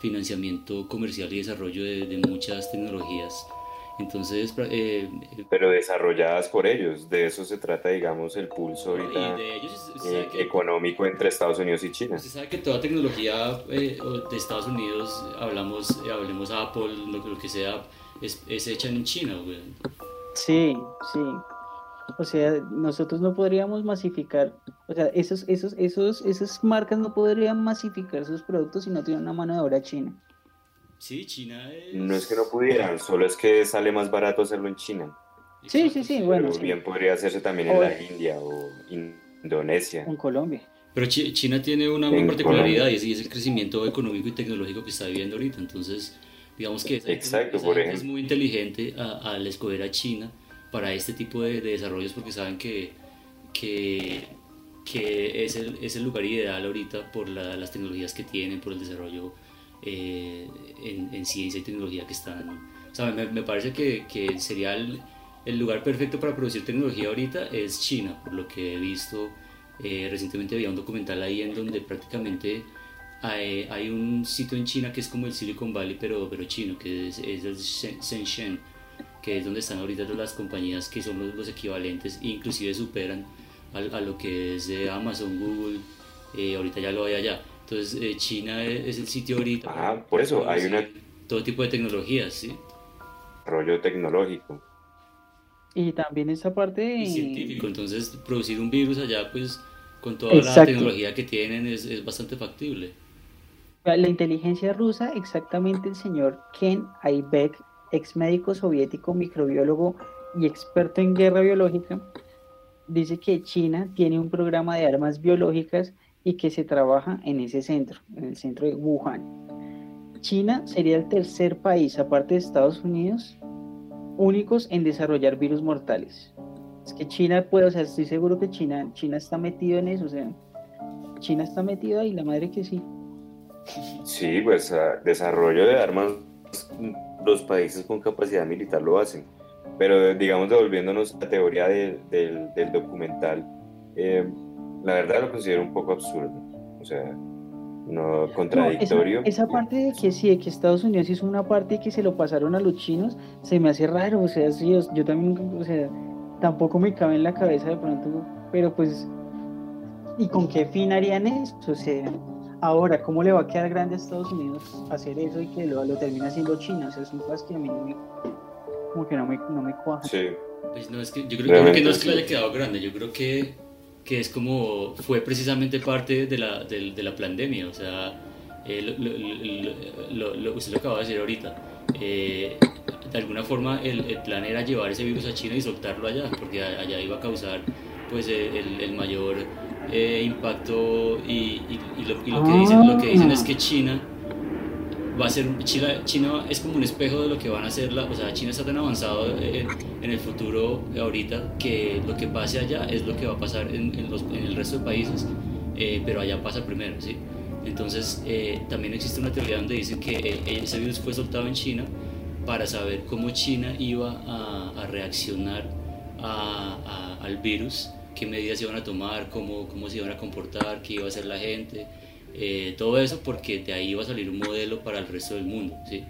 financiamiento comercial y desarrollo de, de muchas tecnologías. Entonces, pra- eh, Pero desarrolladas por ellos, de eso se trata, digamos, el pulso y ahorita de ellos, eh, que- económico entre Estados Unidos y China. Usted sabe que toda tecnología eh, de Estados Unidos, hablamos, eh, hablemos Apple, lo, lo que sea, es, es hecha en China, güey. Sí, sí. O sea, nosotros no podríamos masificar, o sea, esos, esos, esos, esas marcas no podrían masificar sus productos si no tienen una mano de obra china. Sí, China es... No es que no pudieran, solo es que sale más barato hacerlo en China. Sí, sí, sí, bueno. Pero bien podría hacerse también en O- la India o Indonesia. En Colombia. Pero Chi- China tiene una En particularidad Colombia. y es, el crecimiento económico y tecnológico que está viviendo ahorita. Entonces, digamos que esa gente- Exacto, esa por gente es muy inteligente a- al escoger a China para este tipo de, de desarrollos porque saben que, que, que es, el, es el lugar ideal ahorita por la- las tecnologías que tienen, por el desarrollo eh, en, en ciencia y tecnología que están... O sea, me, me parece que, que sería el, el lugar perfecto para producir tecnología ahorita es China, por lo que he visto. Eh, recientemente había un documental ahí en donde prácticamente hay, hay un sitio en China que es como el Silicon Valley, pero, pero chino, que es, es el Shen- Shenzhen, que es donde están ahorita las compañías que son los, los equivalentes, e inclusive superan a, a lo que es eh, Amazon, Google, eh, ahorita ya lo hay allá. Entonces eh, China es, es el sitio ahorita. Para por eso, hay una- Todo tipo de tecnologías, ¿sí? Desarrollo tecnológico. Y también esa parte Y de... científico. Entonces producir un virus allá, pues con toda la Exacto. tecnología que tienen es, es bastante factible. La inteligencia rusa, exactamente el señor Ken Aibek, ex médico soviético, microbiólogo y experto en guerra biológica, dice que China tiene un programa de armas biológicas y que se trabaja en ese centro, en el centro de Wuhan. China sería el tercer país, aparte de Estados Unidos, únicos en desarrollar virus mortales. Es que China puede, o sea, estoy seguro que China, China está metido en eso, o sea, China está metido ahí, la madre que sí. Sí, pues desarrollo de armas, los países con capacidad militar lo hacen. Pero digamos, devolviéndonos a la teoría del documental, eh, la verdad lo considero un poco absurdo. O sea, no contradictorio. esa, parte de que sí, de que Estados Unidos hizo una parte y que se lo pasaron a los chinos, se me hace raro. O sea, sí, yo, también, o sea, tampoco me cabe en la cabeza de pronto, pero pues, ¿y con qué fin harían eso? O sea, ahora, ¿cómo le va a quedar grande a Estados Unidos hacer eso y que lo, lo termina haciendo China? O sea, es un caso que a mí no me, como que no me, no me cuaja. Sí. Pues no, es que, yo, creo, yo creo que no es que le haya quedado grande, yo creo que, que es como, fue precisamente parte de la, de, de la pandemia, o sea, eh, lo, lo, usted lo acaba de decir ahorita. Eh, de alguna forma el, el, plan era llevar ese virus a China y soltarlo allá, porque allá iba a causar pues el, el mayor eh, impacto y, y, y, lo, y, lo, que dicen, lo que dicen es que China va a ser China, China es como un espejo de lo que van a hacer la, o sea China está tan avanzado en, en el futuro ahorita que lo que pase allá es lo que va a pasar en, en, los, en el resto de países eh, pero allá pasa primero ¿sí? entonces eh, también existe una teoría donde dicen que eh, ese virus fue soltado en China para saber cómo China iba a, a reaccionar a, a, al virus qué medidas iban a tomar cómo, cómo se iban a comportar qué iba a hacer la gente eh, todo eso porque de ahí va a salir un modelo para el resto del mundo, ¿sí?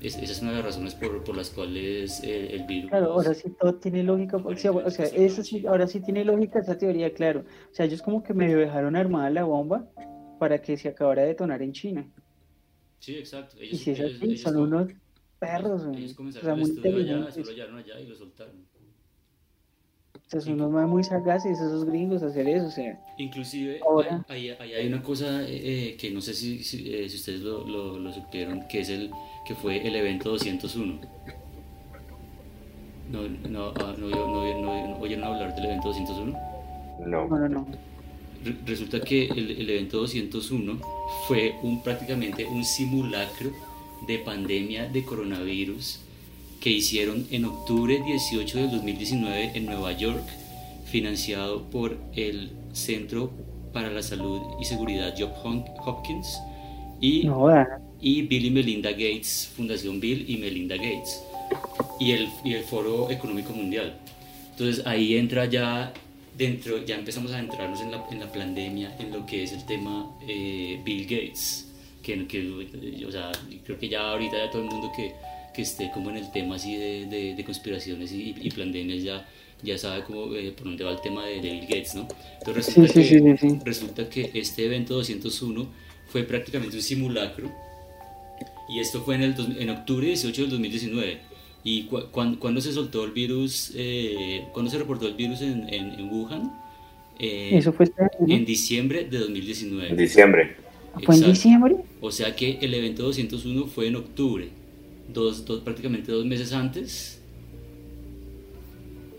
Es, esa es una de las razones por, por las cuales eh, el virus... Claro, ahora sí todo tiene lógica, o sea, o sea, eso sí, ahora sí tiene lógica esa teoría, claro. O sea, ellos como que me dejaron armada la bomba para que se acabara de detonar en China. Sí, exacto. Ellos, y si es así, ellos, son ellos unos perros. Ellos comenzaron o sea, el estudio allá, solo hallaron allá y lo soltaron. O sea, son unos muy sagaces esos gringos hacer eso, o sea. Inclusive, Ahora, ahí, ahí hay una cosa eh, que no sé si, si, eh, si ustedes lo, lo, lo, supieron, que es el que fue el evento 201. ¿No, no, ah, no, no, no oyeron hablar del evento 201? No. No, no, no. Resulta que el, el evento 201 fue un, prácticamente un simulacro de pandemia de coronavirus que hicieron en octubre 18 del 2019 en Nueva York, financiado por el Centro para la Salud y Seguridad Job Hopkins y, no, y Bill y Melinda Gates, Fundación Bill y Melinda Gates, y el, y el Foro Económico Mundial. Entonces ahí entra ya dentro, ya empezamos a entrarnos en la, en la pandemia, en lo que es el tema eh, Bill Gates, que, que o sea, creo que ya ahorita ya todo el mundo que que esté como en el tema así de, de, de conspiraciones y, y, pandemias ya, ya sabe cómo, eh, por dónde va el tema de, de, Bill Gates, ¿no? Entonces resulta, sí, sí, que, sí, resulta que este evento 201 fue prácticamente un simulacro y esto fue en, el, en octubre 18 del 2019. ¿Y cu cuando, cuando se soltó el virus, eh, cuando se reportó el virus en, en, en Wuhan? Eh, Eso fue este año, ¿no? en diciembre de 2019. En diciembre. ¿Fue en diciembre? O sea que el evento 201 fue en octubre dos, dos, prácticamente dos meses antes.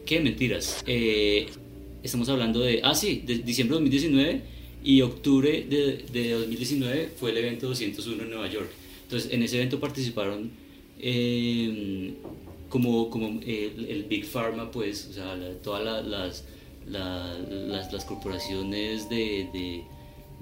¿Qué mentiras? Eh, estamos hablando de, ah sí, de diciembre de 2019 y octubre de, de 2019 fue el evento 201 en Nueva York. Entonces en ese evento participaron eh, como, como eh, el, Big Pharma, pues, o sea, todas la, las, la, las, las, corporaciones de,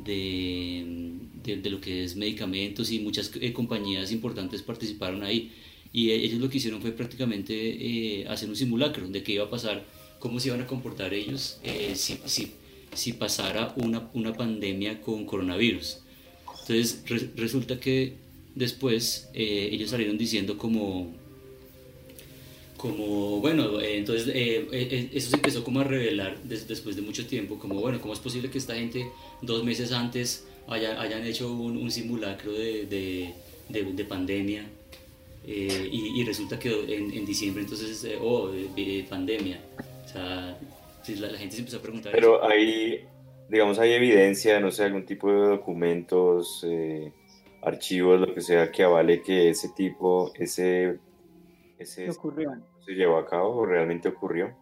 de de, de, lo que es medicamentos y muchas eh, compañías importantes participaron ahí. Y ellos lo que hicieron fue prácticamente eh, hacer un simulacro de qué iba a pasar, cómo se iban a comportar ellos eh, si, si, si, pasara una, una pandemia con coronavirus. Entonces re, resulta que después eh, ellos salieron diciendo como, como bueno, eh, entonces eh, eh, eso se empezó como a revelar des, después de mucho tiempo, como bueno, ¿cómo es posible que esta gente dos meses antes haya, hayan hecho un, un simulacro de, de, de, de pandemia eh, y, y, resulta que en, en diciembre entonces, eh, oh, de, pandemia. O sea, la, la, gente se empezó a preguntar. Pero eso. hay, digamos, hay evidencia, no sé, algún tipo de documentos, eh, archivos, lo que sea, que avale que ese tipo, ese... ese ocurrió? ¿Se llevó a cabo o realmente ocurrió?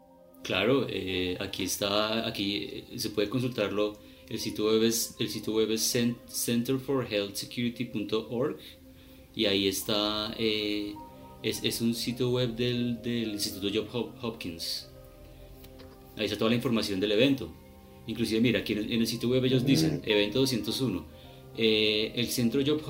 Claro, eh, aquí está, aquí se puede consultarlo. El sitio web es, el sitio web es centerforhealthsecurity.org y ahí está, eh, es, es, un sitio web del, del Instituto Job Hopkins. Ahí está toda la información del evento. Inclusive, mira, aquí en el, sitio web ellos dicen, evento 201, eh, el Centro Job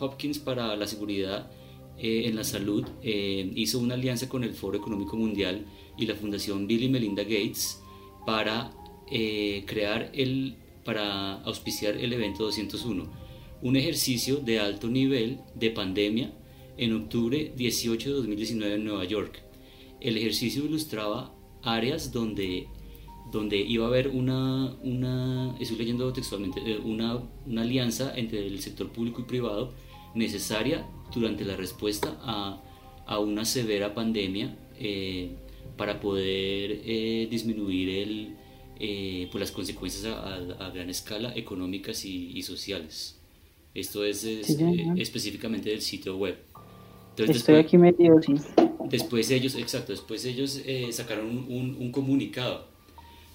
Hopkins para la Seguridad eh, en la Salud eh, hizo una alianza con el Foro Económico Mundial y la Fundación Bill y Melinda Gates para crear el, para auspiciar el evento 201, un ejercicio de alto nivel de pandemia en octubre 18 de 2019 en Nueva York. El ejercicio ilustraba áreas donde donde iba a haber una, una estoy leyendo textualmente, eh, una, una, alianza entre el sector público y privado necesaria durante la respuesta a, a una severa pandemia eh, para poder eh, disminuir el, pues las consecuencias a, gran escala económicas y, sociales. Esto es, específicamente del sitio web. Entonces, Estoy aquí metido, sí. Después ellos, exacto, después ellos sacaron un, un comunicado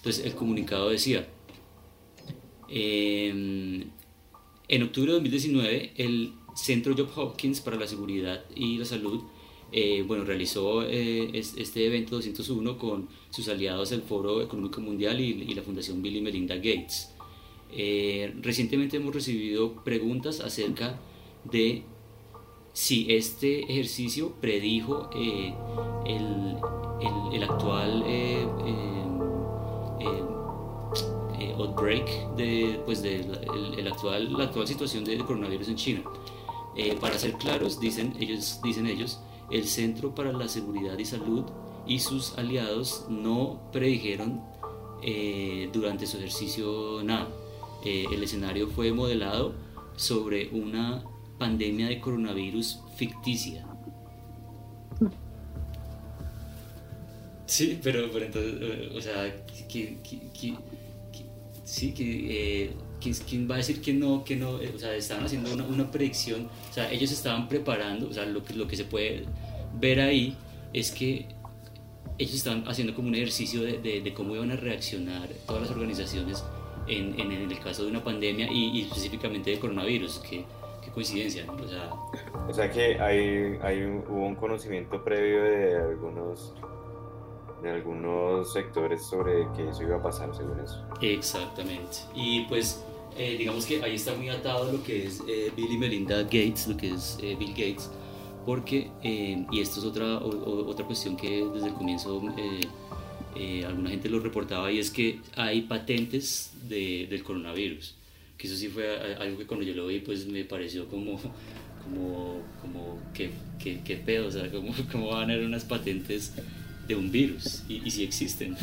entonces el comunicado decía, em, en octubre de 2019 el Centro Job Hopkins para la Seguridad y la Salud eh, bueno, realizó eh, este evento 201 con sus aliados el Foro Económico Mundial y, la Fundación Bill y Melinda Gates. Eh, recientemente hemos recibido preguntas acerca de si este ejercicio predijo el, el, actual eh, outbreak de, pues de el, actual, la actual situación de coronavirus en China. Eh, para ser claros, dicen ellos, dicen ellos, el Centro para la Seguridad y Salud y sus aliados no predijeron eh, durante su ejercicio nada. el escenario fue modelado sobre una pandemia de coronavirus ficticia. Sí, pero, pero entonces, o sea, ¿quién, sí, que, eh, ¿quién, va a decir que no, que no? Eh, o sea, estaban haciendo una, una, predicción, o sea, ellos estaban preparando, o sea, lo que, lo que se puede ver ahí es que ellos estaban haciendo como un ejercicio de, de, cómo iban a reaccionar todas las organizaciones en, en, el caso de una pandemia y, específicamente de coronavirus, que, qué coincidencia, o sea... O sea que hay, hay hubo un conocimiento previo de algunos de algunos sectores sobre que eso iba a pasar según eso. Exactamente. Y pues eh, digamos que ahí está muy atado lo que es eh, Bill y Melinda Gates, lo que es eh, Bill Gates, porque, y esto es otra, otra cuestión que desde el comienzo alguna gente lo reportaba, y es que hay patentes de, del coronavirus, que eso sí fue algo que cuando yo lo vi pues me pareció como como, como qué, qué, pedo, o sea, como, como van a haber unas patentes de un virus y, y existen.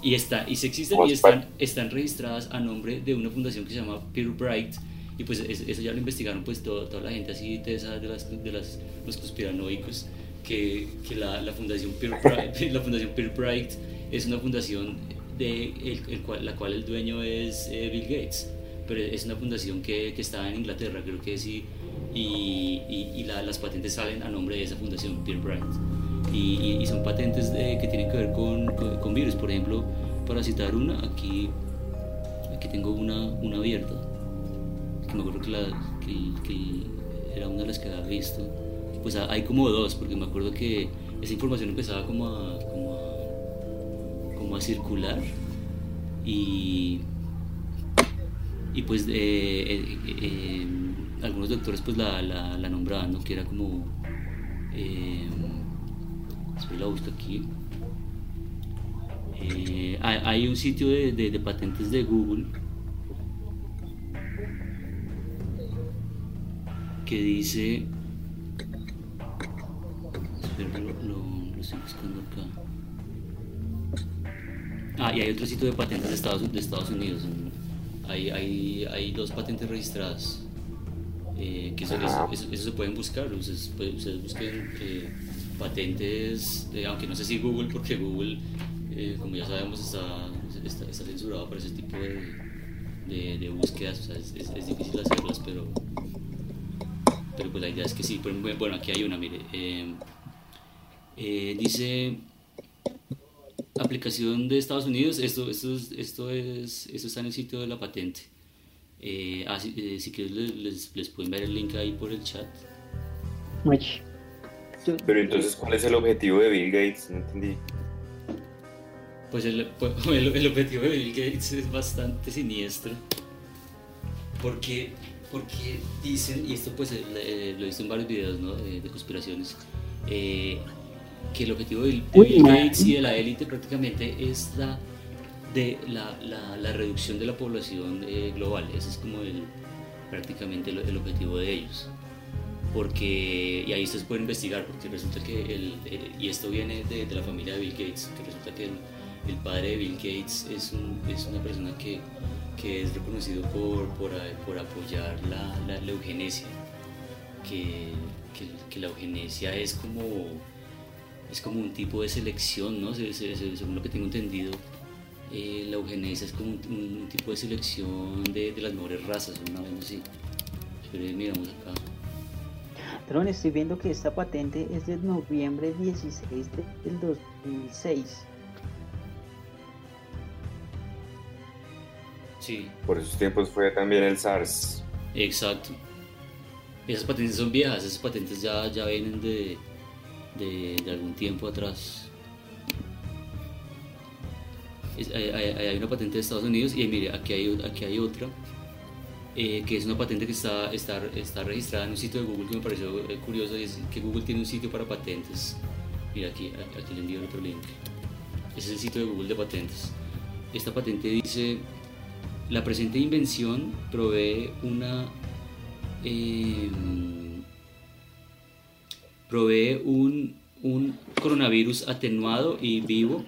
Y, está, y si existen y están, están registradas a nombre de una fundación que se llama Peter Bright y pues eso ya lo investigaron pues toda la gente así de, esas, de, las, de las, los conspiranoicos que, que la, la, fundación Peter Bright, la fundación Peter Bright es una fundación de el, cual, la cual el dueño es eh, Bill Gates pero es una fundación que, que está en Inglaterra creo que sí y, y, y las patentes salen a nombre de esa fundación Peter Bright y, son patentes que tienen que ver con, con, virus. Por ejemplo, para citar una, aquí, aquí tengo una, una abierta, que me acuerdo que, la, que, era una de las que había visto. Pues hay como dos, porque me acuerdo que esa información empezaba como a, como a, circular y, y pues eh, eh, eh, algunos doctores pues la, la, la nombraban, ¿no? que era como si la busco aquí. Eh, hay un sitio de, patentes de Google que dice. Espera, lo, lo, estoy buscando acá. Ah, y hay otro sitio de patentes de Estados, de Estados Unidos. Hay, hay, hay dos patentes registradas. Eh, que eso, eso, se pueden buscar. Ustedes, ustedes busquen. Eh, patentes, aunque no sé si Google, porque Google, eh, como ya sabemos, está, está, censurado para ese tipo de, de, búsquedas, o sea, es, difícil hacerlas, pero, pero pues la idea es que sí. Bueno, aquí hay una, mire. Eh, eh, dice aplicación de Estados Unidos, esto, esto, es- esto, es, esto está en el sitio de la patente. Eh, ah, si, eh, si quieres les, les- pueden ver el link ahí por el chat. Uch. Yo- Pero entonces, ¿cuál es el objetivo de Bill Gates? No entendí. Pues el, pues, el, el objetivo de Bill Gates es bastante siniestro. Porque, porque dicen, y esto pues eh, eh, lo he visto en varios videos ¿no? de, de conspiraciones, eh, que el objetivo de Bill, de Bill. Gates y de la élite prácticamente es la, de la, la, la reducción de la población eh, global. Ese es como el, prácticamente el, el objetivo de ellos. Porque, y ahí ustedes pueden investigar, porque resulta que, el, el- y esto viene de, de la familia de Bill Gates, que resulta que el, el padre de Bill Gates es, un- es una persona que, que es reconocido por, por, por apoyar la, la, la eugenesia, que, que, que la eugenesia es como, es como un tipo de selección, ¿no? Se- se- se- según lo que tengo entendido, eh, la eugenesia es como un, un- un tipo de selección de, de las mejores razas, una vez así. Pero miramos acá. Estoy viendo que esta patente es de noviembre 16 de- del 2006. Sí, Por esos tiempos fue también el SARS. exacto. Esas patentes son viejas, esas patentes ya, ya vienen de, de, de algún tiempo atrás. Es- hay, hay- hay una patente de Estados Unidos y mire, aquí hay, aquí hay otra, eh, que es una patente que está, está, está registrada en un sitio de Google que me pareció eh, curioso, y es que Google tiene un sitio para patentes. Mira, aquí, aquí le envío otro link. Ese es el sitio de Google de patentes. Esta patente dice, la presente invención provee una... eh, provee un, un coronavirus atenuado y vivo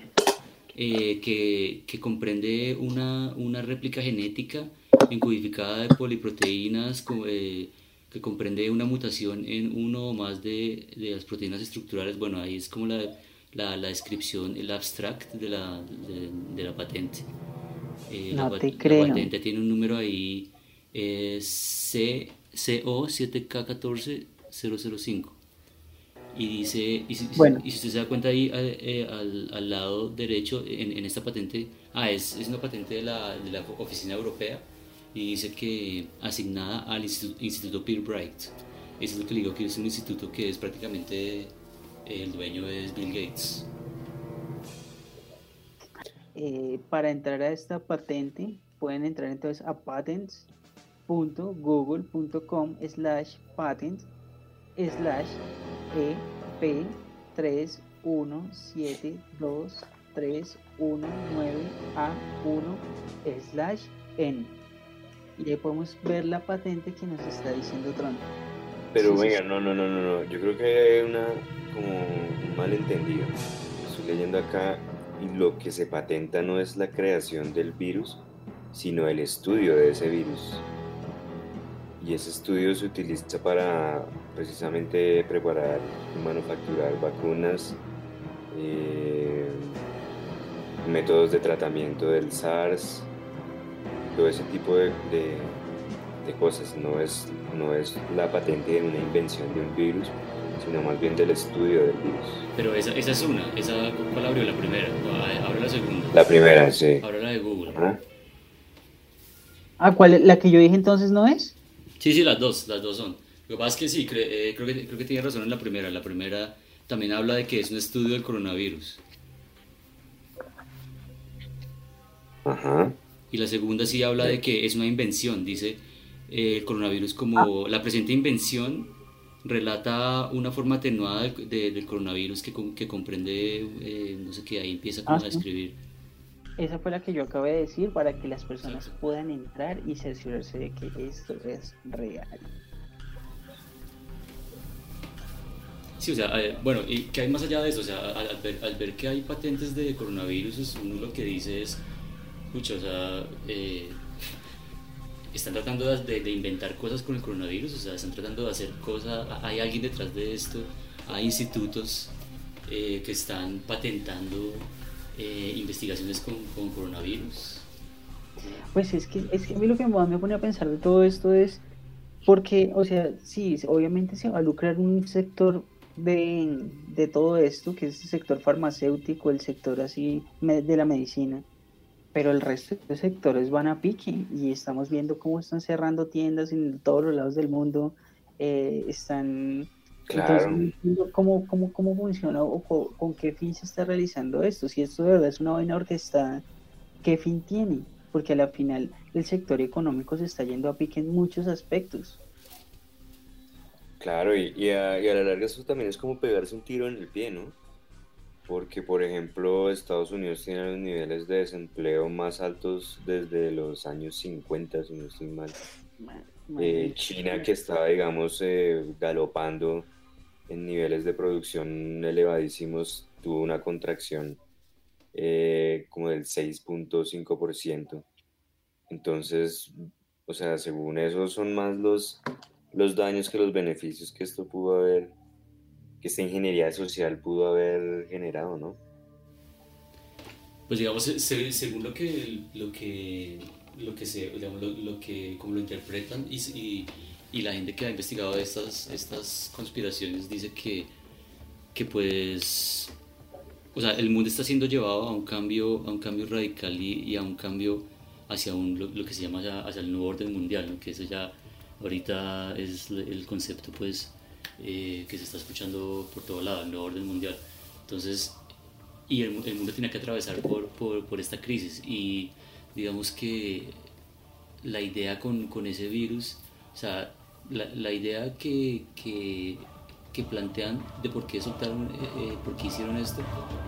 eh, que, que comprende una, una réplica genética encodificada de poliproteínas eh, que comprende una mutación en uno o más de, de las proteínas estructurales. Bueno, ahí es como la, la, la descripción, el abstract de la, de, de la patente. Eh, No la, te creo. La patente tiene un número ahí, eh, C, CO7K14005. Y dice, y si, Bueno. y si usted se da cuenta ahí eh, al, al lado derecho, en, en esta patente, ah, es, es una patente de la, de la Oficina Europea y dice que asignada al Instituto, Instituto Pirbright. Eso es lo que le digo que es un instituto que es prácticamente el dueño es Bill Gates. Eh, para entrar a esta patente pueden entrar entonces a patents.google.com slash patent slash EP 3172319A1 slash N y ahí podemos ver la patente que nos está diciendo Tron. Pero Sí, venga, sí. no, no, no, no, no. Yo creo que hay una como un malentendido. Estoy leyendo acá y lo que se patenta no es la creación del virus, sino el estudio de ese virus. Y ese estudio se utiliza para precisamente preparar y manufacturar vacunas, eh, métodos de tratamiento del SARS, todo ese tipo de, de- de cosas. No es, no es la patente de una invención de un virus, sino más bien del estudio del virus. Pero esa, esa es una, esa, ¿cuál abrió? La primera, Ah, abre la segunda, La primera, sí. ahora la de Google. Ajá. Ah, ¿cuál es? ¿La que yo dije entonces no es? Sí, sí, las dos, las dos son. Lo que pasa es que sí, cre- eh, creo, que, creo que tiene razón en la primera. La primera también habla de que es un estudio del coronavirus. Ajá. Y la segunda sí habla de que es una invención, dice eh, el coronavirus como la presente invención relata una forma atenuada del, de- del coronavirus que, que comprende, eh, no sé qué, ahí empieza como Ah, a sí. describir. Esa fue la que yo acabé de decir para que las personas puedan entrar y cerciorarse de que esto es real. Sí, o sea, eh, bueno, ¿y qué hay más allá de eso? O sea, al, al ver, al ver que hay patentes de coronavirus, uno lo que dice es, pucha, o sea, eh, están tratando de, inventar cosas con el coronavirus, o sea, están tratando de hacer cosas, hay alguien detrás de esto, hay institutos eh, que están patentando eh, investigaciones con, coronavirus. Pues es que, es que a mí lo que me pone a pensar de todo esto es porque, o sea, sí, obviamente se va a lucrar un sector de, de todo esto, que es el sector farmacéutico, el sector así de la medicina, pero el resto de sectores van a pique y estamos viendo cómo están cerrando tiendas en todos los lados del mundo, eh, están... Claro. Entonces, ¿cómo, cómo, cómo funciona o co- con, qué fin se está realizando esto? Si esto de verdad es una vaina orquestada, ¿qué fin tiene? Porque a la final el sector económico se está yendo a pique en muchos aspectos. Claro, y, y a, y a la larga eso también es como pegarse un tiro en el pie, ¿no? Porque, por ejemplo, Estados Unidos tiene los niveles de desempleo más altos desde los años 50, si no estoy mal. Ma- Eh. China, que estaba, digamos, eh, galopando en niveles de producción elevadísimos, tuvo una contracción eh, como del 6.5%. Entonces, o sea, según eso, son más los, los daños que los beneficios que esto pudo haber, que esta ingeniería social pudo haber generado, ¿no? Pues digamos, se- se- según lo que, lo que, lo que se, digamos, lo, lo que, como lo interpretan y, y, y la gente que ha investigado estas, estas conspiraciones dice que, que pues, o sea, el mundo está siendo llevado a un cambio, a un cambio radical y, y a un cambio hacia un, lo, lo que se llama ya, hacia el nuevo orden mundial, ¿no? que eso ya ahorita es el concepto pues eh, que se está escuchando por todo lado, el nuevo orden mundial. Entonces, y el, el mundo tiene que atravesar por, por, por esta crisis y digamos que la idea con, con ese virus, o sea, la, la idea que, que, que plantean de por qué soltaron, eh, eh, por qué hicieron esto,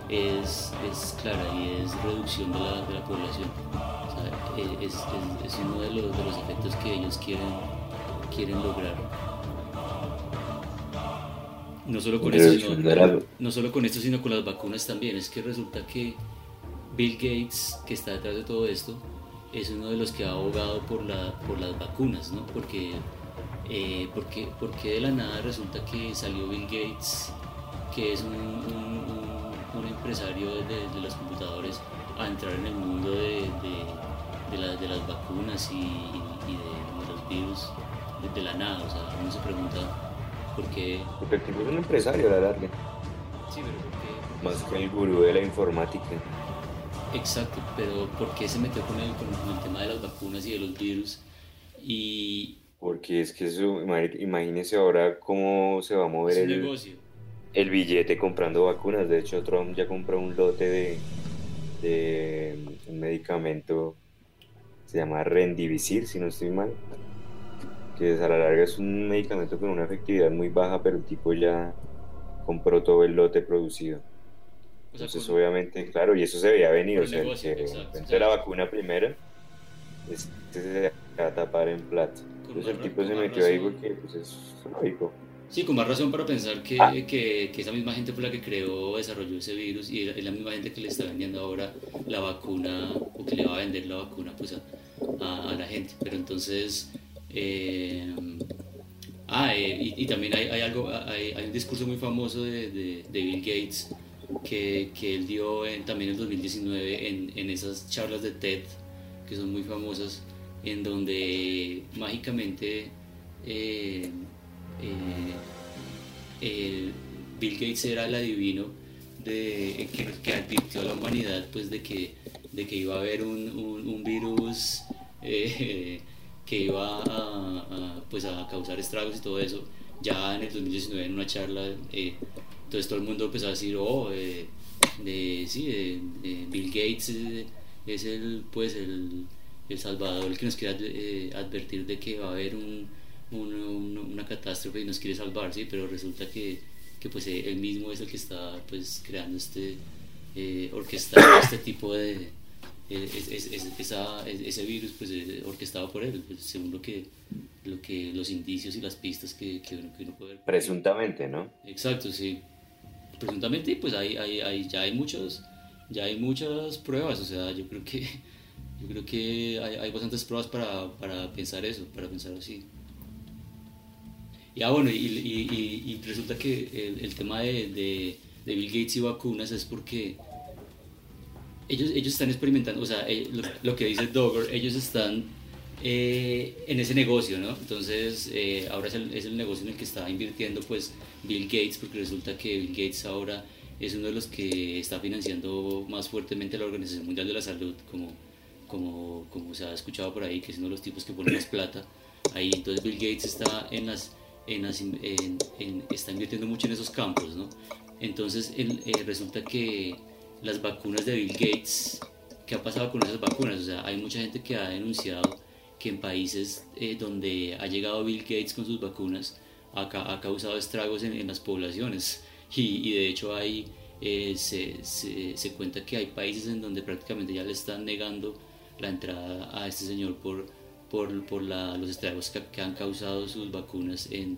es, es clara y es reducción de la, de la población. O sea, eh, es, es, es uno de los, de los efectos que ellos quieren, quieren lograr. No solo con eso, sino, no solo con esto, sino con las vacunas también. Es que resulta que Bill Gates, que está detrás de todo esto, es uno de los que ha abogado por, la, por las vacunas, ¿no? Porque, eh, porque, porque de la nada resulta que salió Bill Gates, que es un, un- un- un empresario de, de los computadores, a entrar en el mundo de, de- de la- de las vacunas y, y de, los virus de, de la nada. O sea, uno se pregunta por qué... Porque el tipo es un empresario a la larga, Sí, pero por qué- más que el gurú de la informática. Exacto, pero ¿por qué se metió con el, con, el tema de las vacunas y de los virus? Y Porque es que eso, imagínese ahora cómo se va a mover el, negocio. el billete comprando vacunas. De hecho, Trump ya compró un lote de, de un medicamento, se llama Rendivicir, si no estoy mal, que a la larga es un medicamento con una efectividad muy baja, pero el tipo ya compró todo el lote producido. O sea, Entonces, con- obviamente, claro, y eso se veía venir, o sea, el que exacto, la vacuna primero, este se va a tapar en plata. Con Entonces el tipo se metió ahí razón. porque pues, es lógico. Sí, con más razón para pensar que, Ah. que, que esa misma gente fue la que creó desarrolló ese virus y es la misma gente que le está vendiendo ahora la vacuna o que le va a vender la vacuna pues a, a- a la gente. Pero entonces, eh, ah, eh, y, también hay, algo, hay, un discurso muy famoso de, Bill Gates que, que él dio también en 2019 en, en esas charlas de TED que son muy famosas, en donde mágicamente eh, Bill Gates era el adivino de, que, advirtió a la humanidad pues, de, que, de que iba a haber un, un- virus que iba a, a, pues, a causar estragos y todo eso. Ya en el 2019 en una charla, eh, entonces todo el mundo empezó a decir, oh, eh, de, sí, de- de Bill Gates eh, es el, pues, el, el salvador que nos quiere eh, advertir de que va a haber un, un- un- una catástrofe y nos quiere salvar, sí, pero resulta que, que pues él mismo es el que está pues creando este, eh, orquestando este tipo de, es- es- es- esa- es- ese virus pues orquestado por él, pues, según lo que, lo que los indicios y las pistas que, que uno, que uno puede ver. Presuntamente, ¿no? Exacto, sí. Presuntamente, pues hay, hay, hay- ya hay muchos, ya hay muchas pruebas, o sea, yo creo que, yo creo que hay, hay bastantes pruebas para, para pensar eso, para pensar así. Y ah, bueno, y, y- y- y resulta que el, el tema de, de- de Bill Gates y vacunas es porque ellos, ellos están experimentando, o sea, eh, lo, lo que dice Dogger, ellos están eh, en ese negocio, ¿no? Entonces, eh, ahora es el, es el, negocio en el que está invirtiendo pues Bill Gates, porque resulta que Bill Gates ahora es uno de los que está financiando más fuertemente la Organización Mundial de la Salud, como, como, como se ha escuchado por ahí, que es uno de los tipos que pone más plata ahí. Entonces, Bill Gates está, en las, en las, en, está invirtiendo mucho en esos campos, ¿no? Entonces, eh, resulta que las vacunas de Bill Gates, ¿qué ha pasado con esas vacunas? O sea, hay mucha gente que ha denunciado que en países eh, donde ha llegado Bill Gates con sus vacunas ha, ha causado estragos en, las poblaciones y, y, de hecho hay, eh, se, se, se, cuenta que hay países en donde prácticamente ya le están negando la entrada a este señor por, por, por la, los estragos que, han causado sus vacunas en,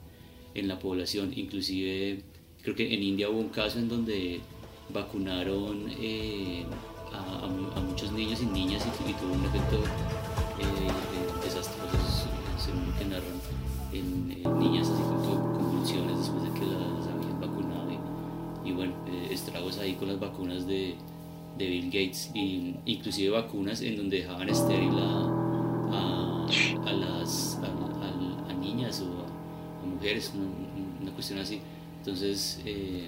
en la población. Inclusive creo que en India hubo un caso en donde vacunaron eh, a, muchos niños y niñas y, tuvo un efecto que narran en, niñas así con convulsiones después de que las habían vacunado y, bueno, eh, estragos ahí con las vacunas de, Bill Gates y inclusive vacunas en donde dejaban estéril a, a, las niñas o a, mujeres, una, cuestión así. Entonces, eh,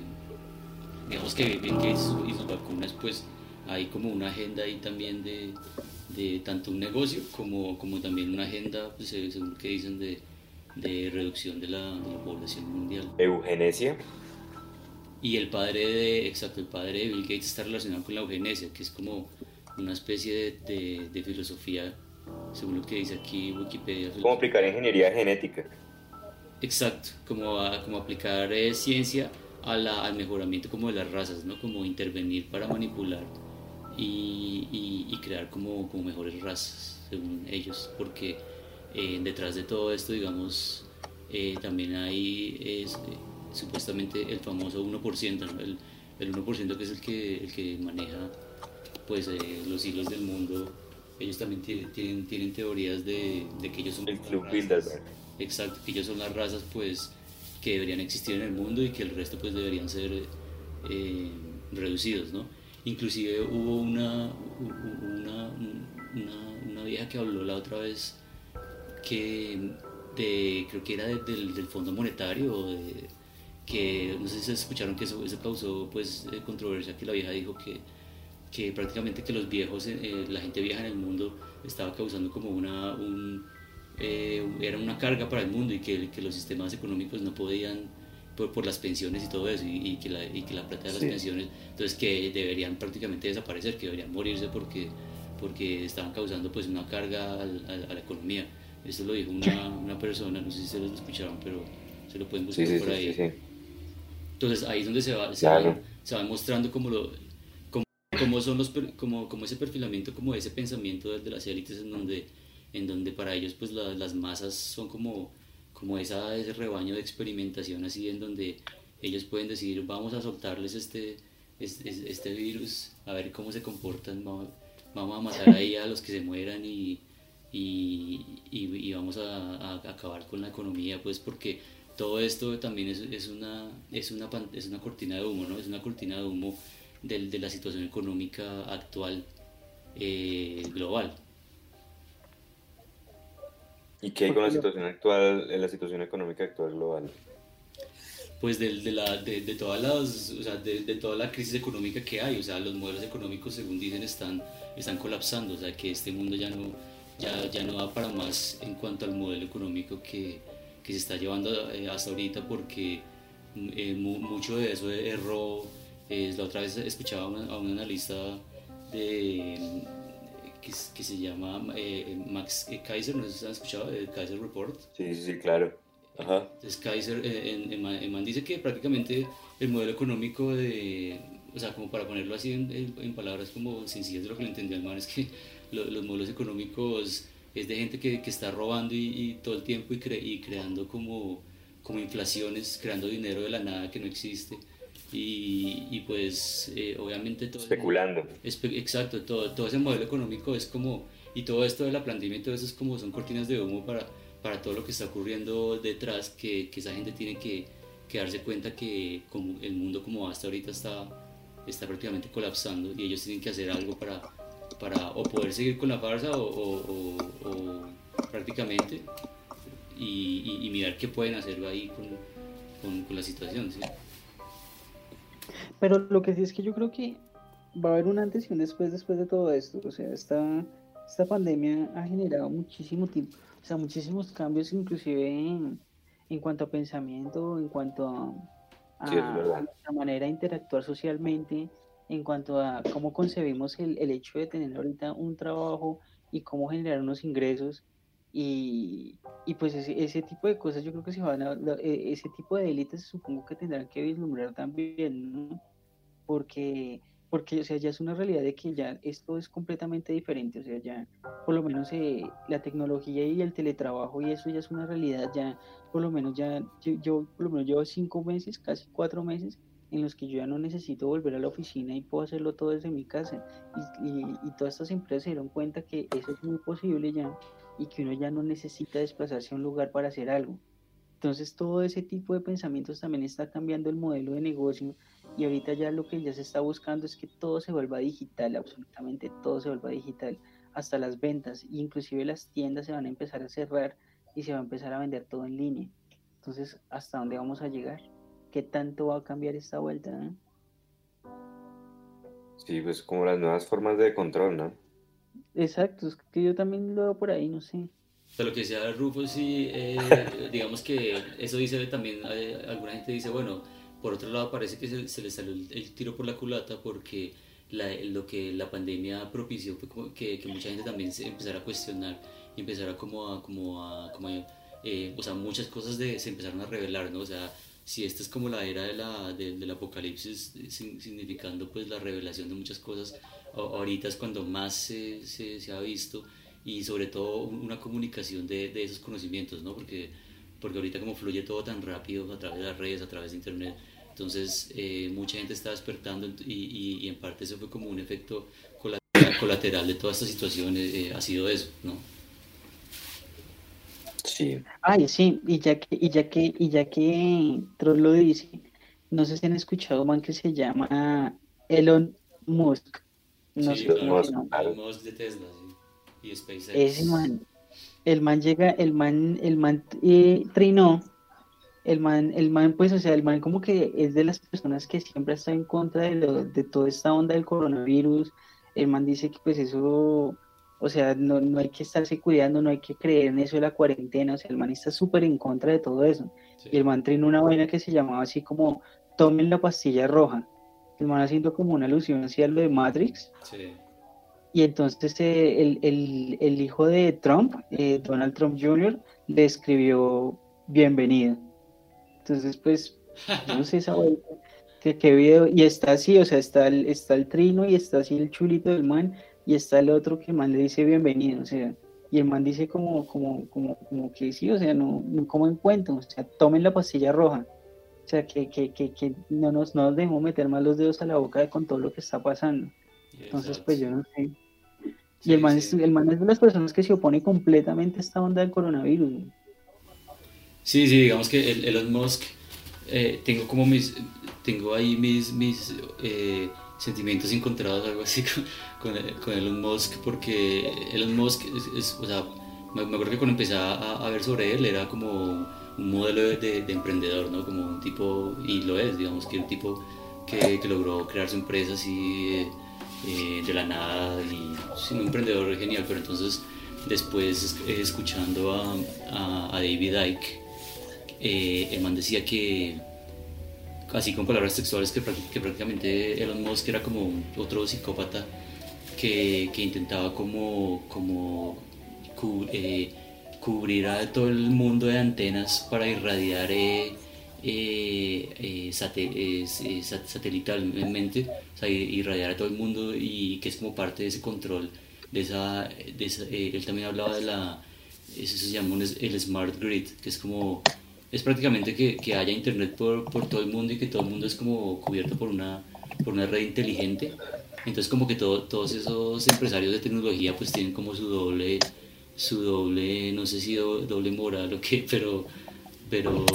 digamos que Bill Gates y sus vacunas pues hay como una agenda ahí también de, de tanto un negocio como, como también una agenda, pues, eh, según que dicen, de, de reducción de la, de la, población mundial. Eugenesia. Y el padre de, exacto, el padre de Bill Gates está relacionado con la eugenesia, que es como una especie de, de, filosofía, según lo que dice aquí Wikipedia. ¿Cómo aplicar ingeniería genética? Exacto, como, como aplicar eh, ciencia a la, al mejoramiento como de las razas, ¿no? Como intervenir para manipular y, y, crear como, como, mejores razas, según ellos, porque eh, detrás de todo esto, digamos, eh, también hay es, eh, supuestamente el famoso 1%, el, el 1% que es el que, el que maneja pues, los hilos del mundo. Ellos también tienen, tienen teorías de, de, que ellos son el club razas, exacto, que ellos son las razas pues que deberían existir en el mundo y que el resto pues deberían ser reducidos, ¿no? Inclusive hubo una, una, una, vieja que habló la otra vez que de, creo que era del, del, Fondo Monetario, que no sé si se escucharon que eso, eso causó pues eh, controversia, que la vieja dijo que, que prácticamente que los viejos, eh, eh, la gente vieja en el mundo estaba causando como una, un, era una carga para el mundo y que, que los sistemas económicos no podían por, las pensiones y todo eso, y, que, la, y que la plata de las pensiones, entonces que deberían prácticamente desaparecer, que deberían morirse porque, porque estaban causando pues una carga a, la economía. Esto lo dijo una, una, persona, no sé si se lo escucharon, pero se lo pueden buscar por ahí. Entonces ahí es donde se va, se va, se va mostrando como lo, como, son los, como, como ese perfilamiento, como ese pensamiento de, las élites en donde, en donde para ellos pues las masas son como como esa, ese rebaño de experimentación así en donde ellos pueden decir vamos a soltarles este, este, este virus, a ver cómo se comportan, vamos, a matar ahí a los que se mueran y, y, y, vamos a, a, acabar con la economía, pues porque todo esto también es, es, una, es, una, es una cortina de humo, ¿no? Es una cortina de humo de, de la situación económica actual eh, global. ¿Y qué hay con la situación actual, en la situación económica actual global? Pues de, de, la, de, de todas las, o sea, de, de, toda la crisis económica que hay, o sea, los modelos económicos, según dicen, están, están colapsando, o sea, que este mundo ya no, ya, ya no da para más en cuanto al modelo económico que, que se está llevando eh, hasta ahorita, porque eh, mucho de eso erró. Eh, la otra vez escuchaba a un analista de que, se llama eh, Max eh, Kaiser, no sé si han escuchado el Kaiser Report. Sí, sí, sí, claro. Ajá. Entonces Kaiser, eh, en, en, Man dice que prácticamente el modelo económico de, o sea, como para ponerlo así en, en palabras como sencillas de lo que le entendía el man, es que los modelos económicos es de gente que, que está robando y, y, todo el tiempo y, cre y creando como, como inflaciones, creando dinero de la nada que no existe y, y pues eh, obviamente todo... Especulando. exacto, todo, todo ese modelo económico es como, y todo esto de la pandemia y todo eso es como son cortinas de humo para, para todo lo que está ocurriendo detrás, que, que esa gente tiene que, que, darse cuenta que como el mundo como hasta ahorita está, está prácticamente colapsando y ellos tienen que hacer algo para, para o poder seguir con la farsa o, o, prácticamente y, y, mirar qué pueden hacer ahí con, con, con la situación. ¿sí? Pero lo que sí es que yo creo que va a haber un antes y un después después de todo esto. O sea, esta, esta pandemia ha generado muchísimo tiempo, o sea, muchísimos cambios inclusive en, en cuanto a pensamiento, en cuanto a, la manera de interactuar socialmente, en cuanto a cómo concebimos el, el hecho de tener ahorita un trabajo y cómo generar unos ingresos. Y, y pues ese, ese, tipo de cosas yo creo que se van a, e, ese tipo de élites supongo que tendrán que vislumbrar también, ¿no? Porque porque o sea, ya es una realidad de que ya esto es completamente diferente, o sea, ya por lo menos eh, la tecnología y el teletrabajo y eso ya es una realidad, ya por lo menos ya yo, por lo menos llevo cinco meses, casi cuatro meses en los que yo ya no necesito volver a la oficina y puedo hacerlo todo desde mi casa y, todas estas empresas se dieron cuenta que eso es muy posible ya y que uno ya no necesita desplazarse a un lugar para hacer algo. Entonces todo ese tipo de pensamientos también está cambiando el modelo de negocio y ahorita ya lo que ya se está buscando es que todo se vuelva digital, absolutamente todo se vuelva digital, hasta las ventas, inclusive las tiendas se van a empezar a cerrar y se va a empezar a vender todo en línea. Entonces, ¿hasta dónde vamos a llegar? ¿Qué tanto va a cambiar esta vuelta? Eh? Sí, pues como las nuevas formas de control, ¿no? Exacto, es que yo también lo veo por ahí, no sé. De lo que decía Rufo, sí, eh, digamos que eso dice también, eh, alguna gente dice, bueno, por otro lado, parece que se, se le salió el, tiro por la culata porque la, lo que la pandemia propició fue que, que, mucha gente también se empezara a cuestionar y empezara como a, como a, como eh, o sea, muchas cosas de, se empezaron a revelar, ¿no? O sea, si esta es como la era de la, de, del apocalipsis, significando pues la revelación de muchas cosas, ahorita es cuando más se, se, se ha visto y sobre todo una comunicación de, de esos conocimientos, ¿no? Porque porque ahorita como fluye todo tan rápido a través de las redes, a través de internet, entonces eh, mucha gente está despertando y, y, en parte eso fue como un efecto colateral de toda esta situación, eh, ha sido eso, ¿no? Sí. Ay, sí, y ya que, y ya que, y ya que Troll lo dice, no sé si han escuchado un man que se llama Elon Musk. No sí, sé Elon Musk de Tesla, sí. Y SpaceX. Ese man, el man llega, el man, el man eh, trinó, el man, el man, pues, o sea, el man como que es de las personas que siempre está en contra de, lo, de toda esta onda del coronavirus. El man dice que pues eso, o sea, no, no hay que estarse cuidando, no hay que creer en eso de la cuarentena, o sea, el man está súper en contra de todo eso. Y el man trinó una vaina que se llamaba así como, tomen la pastilla roja. El man haciendo como una alusión hacia lo de Matrix. Sí y entonces eh, el, el, el, hijo de Trump, eh, Donald Trump Jr., le escribió bienvenido. Entonces, pues, no sé esa vuelta, qué video, y está así, o sea, está el, está el trino y está así el chulito del man, y está el otro que el man le dice bienvenido, o sea, y el man dice como, como, como, como que sí, o sea, no, no como en cuento, o sea, tomen la pastilla roja. O sea, que, que, que, que no, nos, no nos dejemos meter más los dedos a la boca con todo lo que está pasando. Entonces, pues yo no sé. Y el, man es, el man es de las personas que se opone completamente a esta onda del coronavirus. Sí, sí, digamos que el, Elon Musk, eh, tengo como mis, tengo ahí mis, mis eh, sentimientos encontrados, algo así con, Elon Musk, porque Elon Musk es, o sea, me, acuerdo que cuando empecé a, ver sobre él era como un modelo de, de, emprendedor, ¿no? Como un tipo, y lo es, digamos, que un tipo que, logró crear su empresa así... Eh, de la nada y un emprendedor genial, pero entonces después eh, escuchando a, a, David Icke, eh, el man decía que, así con palabras textuales, que, que, prácticamente Elon Musk era como otro psicópata que, que intentaba como, como cubrir a todo el mundo de antenas para irradiar eh, eh, eh satelitalmente, o sea, irradiar a todo el mundo y que es como parte de ese control, de esa, de eh, él también hablaba de la, eso se llama el Smart Grid, que es como, es prácticamente que, que haya internet por, por, todo el mundo y que todo el mundo es como cubierto por una, por una red inteligente. Entonces como que todo, todos esos empresarios de tecnología pues tienen como su doble, su doble, no sé si doble moral o qué, pero, pero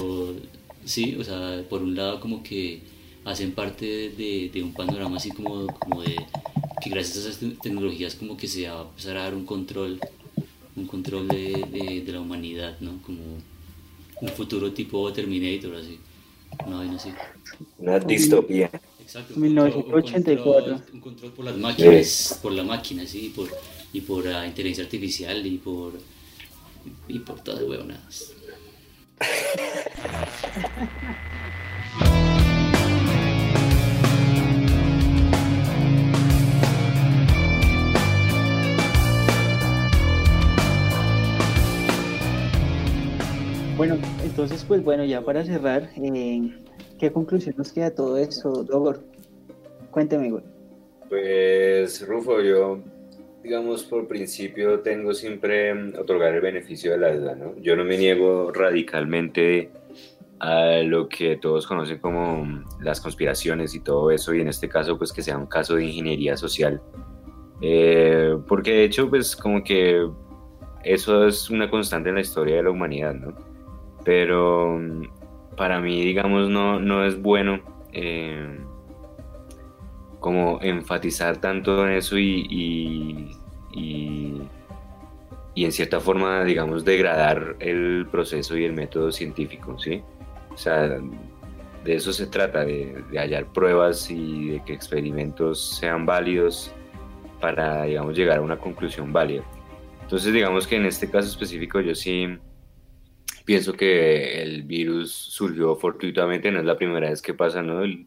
Sí, o sea, por un lado como que hacen parte de, de un panorama así como, como de que gracias a esas tecnologías como que se va a empezar a dar un control un control de, de, la humanidad, ¿no? Como un futuro tipo Terminator, así. Una vaina así. Una distopía. Exacto. 1984. Un control, por las máquinas, por la máquina, sí, por, y por la inteligencia artificial y por, y por todas huevonadas. Bueno, entonces, pues bueno, ya para cerrar, eh, ¿qué conclusión nos queda todo eso, Dogor? Cuénteme, güey. Pues, Rufo, yo, digamos, por principio tengo siempre mm, otorgar el beneficio de la duda, ¿no? Yo no me niego radicalmente a lo que todos conocen como mm, las conspiraciones y todo eso, y en este caso, pues que sea un caso de ingeniería social. Eh, porque de hecho, pues como que eso es una constante en la historia de la humanidad, ¿no? Pero para mí, digamos, no, no es bueno eh, como enfatizar tanto en eso y, y, y, en cierta forma, digamos, degradar el proceso y el método científico, ¿sí? O sea, de eso se trata, de, de hallar pruebas y de que experimentos sean válidos para, digamos, llegar a una conclusión válida. Entonces, digamos que en este caso específico yo sí pienso que el virus surgió fortuitamente, no es la primera vez que pasa, ¿no? El,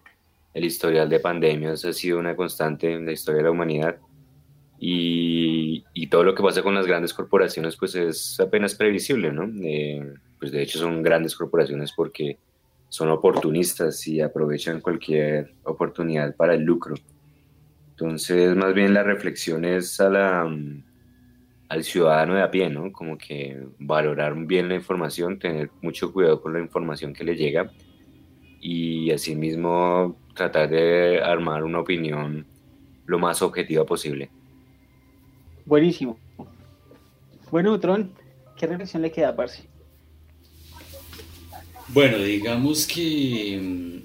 historial de pandemias ha sido una constante en la historia de la humanidad y, y, todo lo que pasa con las grandes corporaciones pues es apenas previsible, ¿no? Eh, pues de hecho son grandes corporaciones porque son oportunistas y aprovechan cualquier oportunidad para el lucro. Entonces, más bien la reflexión es a la, al ciudadano de a pie, ¿no? Como que valorar bien la información, tener mucho cuidado con la información que le llega y asimismo tratar de armar una opinión lo más objetiva posible. Buenísimo. Bueno, Tron, ¿qué reflexión le queda, Parce? Bueno, digamos que mm,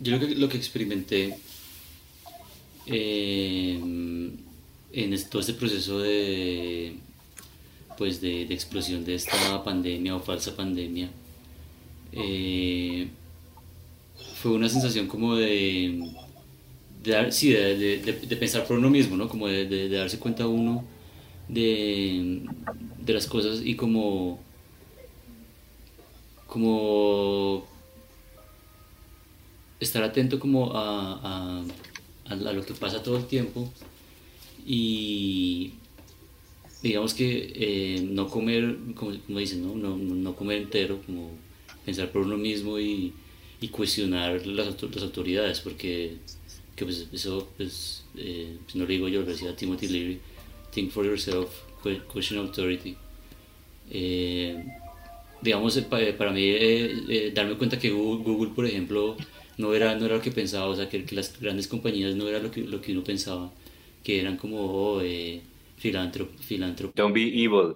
yo lo que, lo que experimenté eh, en todo este proceso de, pues de, explosión de esta pandemia o falsa pandemia, eh, fue una sensación como de, de, de, pensar por uno mismo, ¿no? como de, darse cuenta uno de, las cosas y como, como estar atento como a, a lo que pasa todo el tiempo y digamos que eh, no comer, como, dicen, ¿no? No, no, comer entero, como pensar por uno mismo y, y cuestionar las, las, autoridades, porque que pues, eso pues, eh, pues, no lo digo yo, lo decía Timothy Leary, think for yourself, question authority. Eh, digamos, para mí, darme cuenta que Google, Google, por ejemplo, no era, no era lo que pensaba, o sea, que, que las grandes compañías no era lo que, lo que uno pensaba que eran como oh, eh, Don't be evil.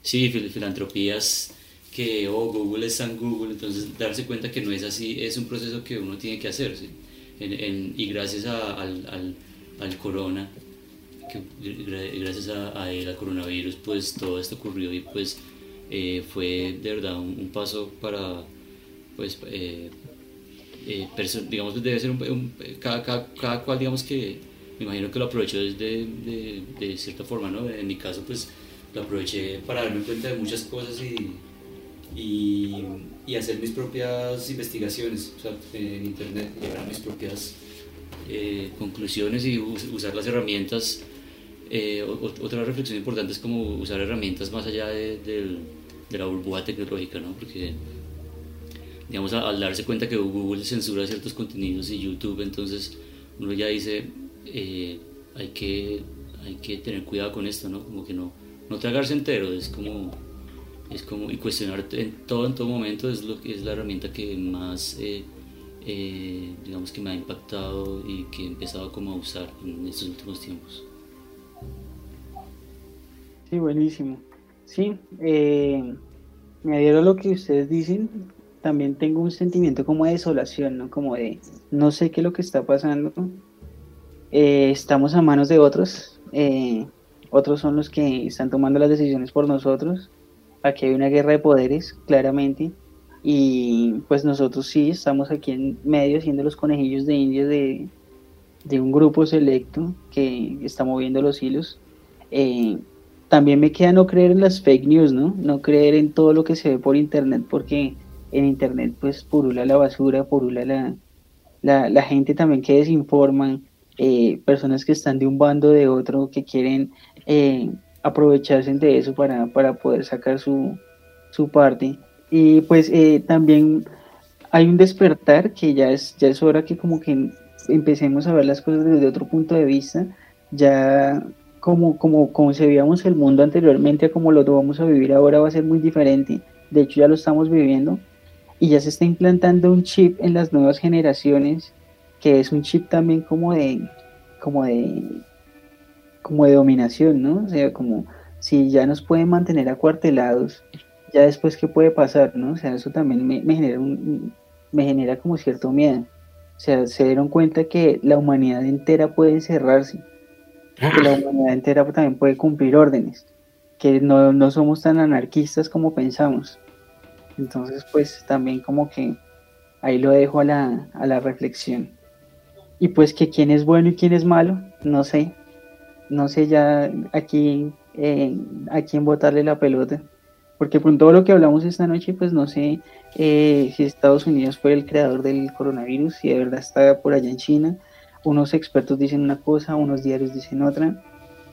Sí, filantropías que oh, Google es San Google, entonces darse cuenta que no es así es un proceso que uno tiene que hacer. y gracias a, al, al, al, corona, que, gracias a, a el coronavirus, pues todo esto ocurrió y pues eh, fue de verdad un, paso para, pues, eh, eh digamos, debe ser un, cada, cada, cada cual, digamos que imagino que lo aprovechó de, de, cierta forma, ¿no? En mi caso, pues lo aproveché para darme cuenta de muchas cosas y, hacer mis propias investigaciones en internet, llegar a mis propias eh, conclusiones y usar las herramientas. Eh, otra reflexión importante es como usar herramientas más allá de, de la burbuja tecnológica, ¿no? Porque digamos, al darse cuenta que Google censura ciertos contenidos y YouTube, entonces uno ya dice, eh, hay, que, hay que tener cuidado con esto, ¿no? Como que no, no tragarse entero, es como, es como, y cuestionar en todo, en todo momento es, lo, es la herramienta que más, eh, eh, digamos que me ha impactado y que he empezado como a usar en estos últimos tiempos. Sí, buenísimo. Sí, me adhiero a lo que ustedes dicen. También tengo un sentimiento como de desolación, ¿no? Como de no sé qué es lo que está pasando, eh, estamos a manos de otros. Eh, otros son los que están tomando las decisiones por nosotros. Aquí hay una guerra de poderes, claramente, y pues nosotros sí estamos aquí en medio haciendo los conejillos de indios de, de un grupo selecto que está moviendo los hilos. Eh, también me queda no creer en las fake news, ¿no? No creer en todo lo que se ve por internet, porque en internet pues purula la basura, purula la, la, la gente también que desinforma, eh, personas que están de un bando de otro, que quieren eh, aprovecharse de eso para, para poder sacar su, su parte. Y pues eh, también hay un despertar que ya es, ya es hora que como que empecemos a ver las cosas desde otro punto de vista, ya como, como concebíamos el mundo anteriormente como lo vamos a vivir ahora va a ser muy diferente. De hecho ya lo estamos viviendo y ya se está implantando un chip en las nuevas generaciones que es un chip también como de como de como de dominación, ¿no? O sea, como si ya nos pueden mantener acuartelados ya después qué puede pasar, ¿no? O sea, eso también me, genera un, me genera como cierto miedo. O sea, se dieron cuenta que la humanidad entera puede encerrarse, que la humanidad entera también puede cumplir órdenes, que no, no somos tan anarquistas como pensamos. Entonces, pues también como que ahí lo dejo a la, a la reflexión. Y pues que quién es bueno y quién es malo, no sé. No sé ya aquí eh, a quién botarle la pelota porque con todo lo que hablamos esta noche, pues no sé eh, si Estados Unidos fue el creador del coronavirus, si de verdad está por allá en China. Unos expertos dicen una cosa, unos diarios dicen otra.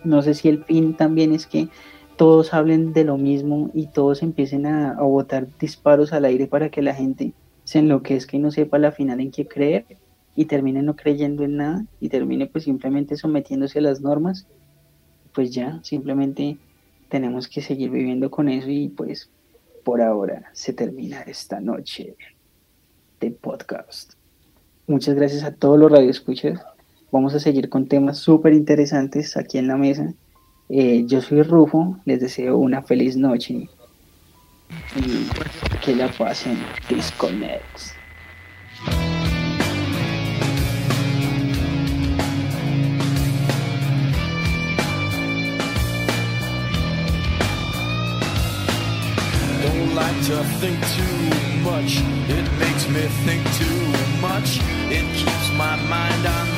No sé si el fin también es que todos hablen de lo mismo y todos empiecen a, a botar disparos al aire para que la gente se enloquezca y no sepa la final en qué creer y termine no creyendo en nada y termine pues simplemente sometiéndose a las normas. Pues ya, simplemente tenemos que seguir viviendo con eso y pues por ahora se termina esta noche de podcast. Muchas gracias a todos los radioescuchas. Vamos a seguir con temas súper interesantes aquí en la mesa. Eh, yo soy Rufo, les deseo una feliz noche y que la pasen Disconnects. To think too much. It makes me think too much. It keeps my mind on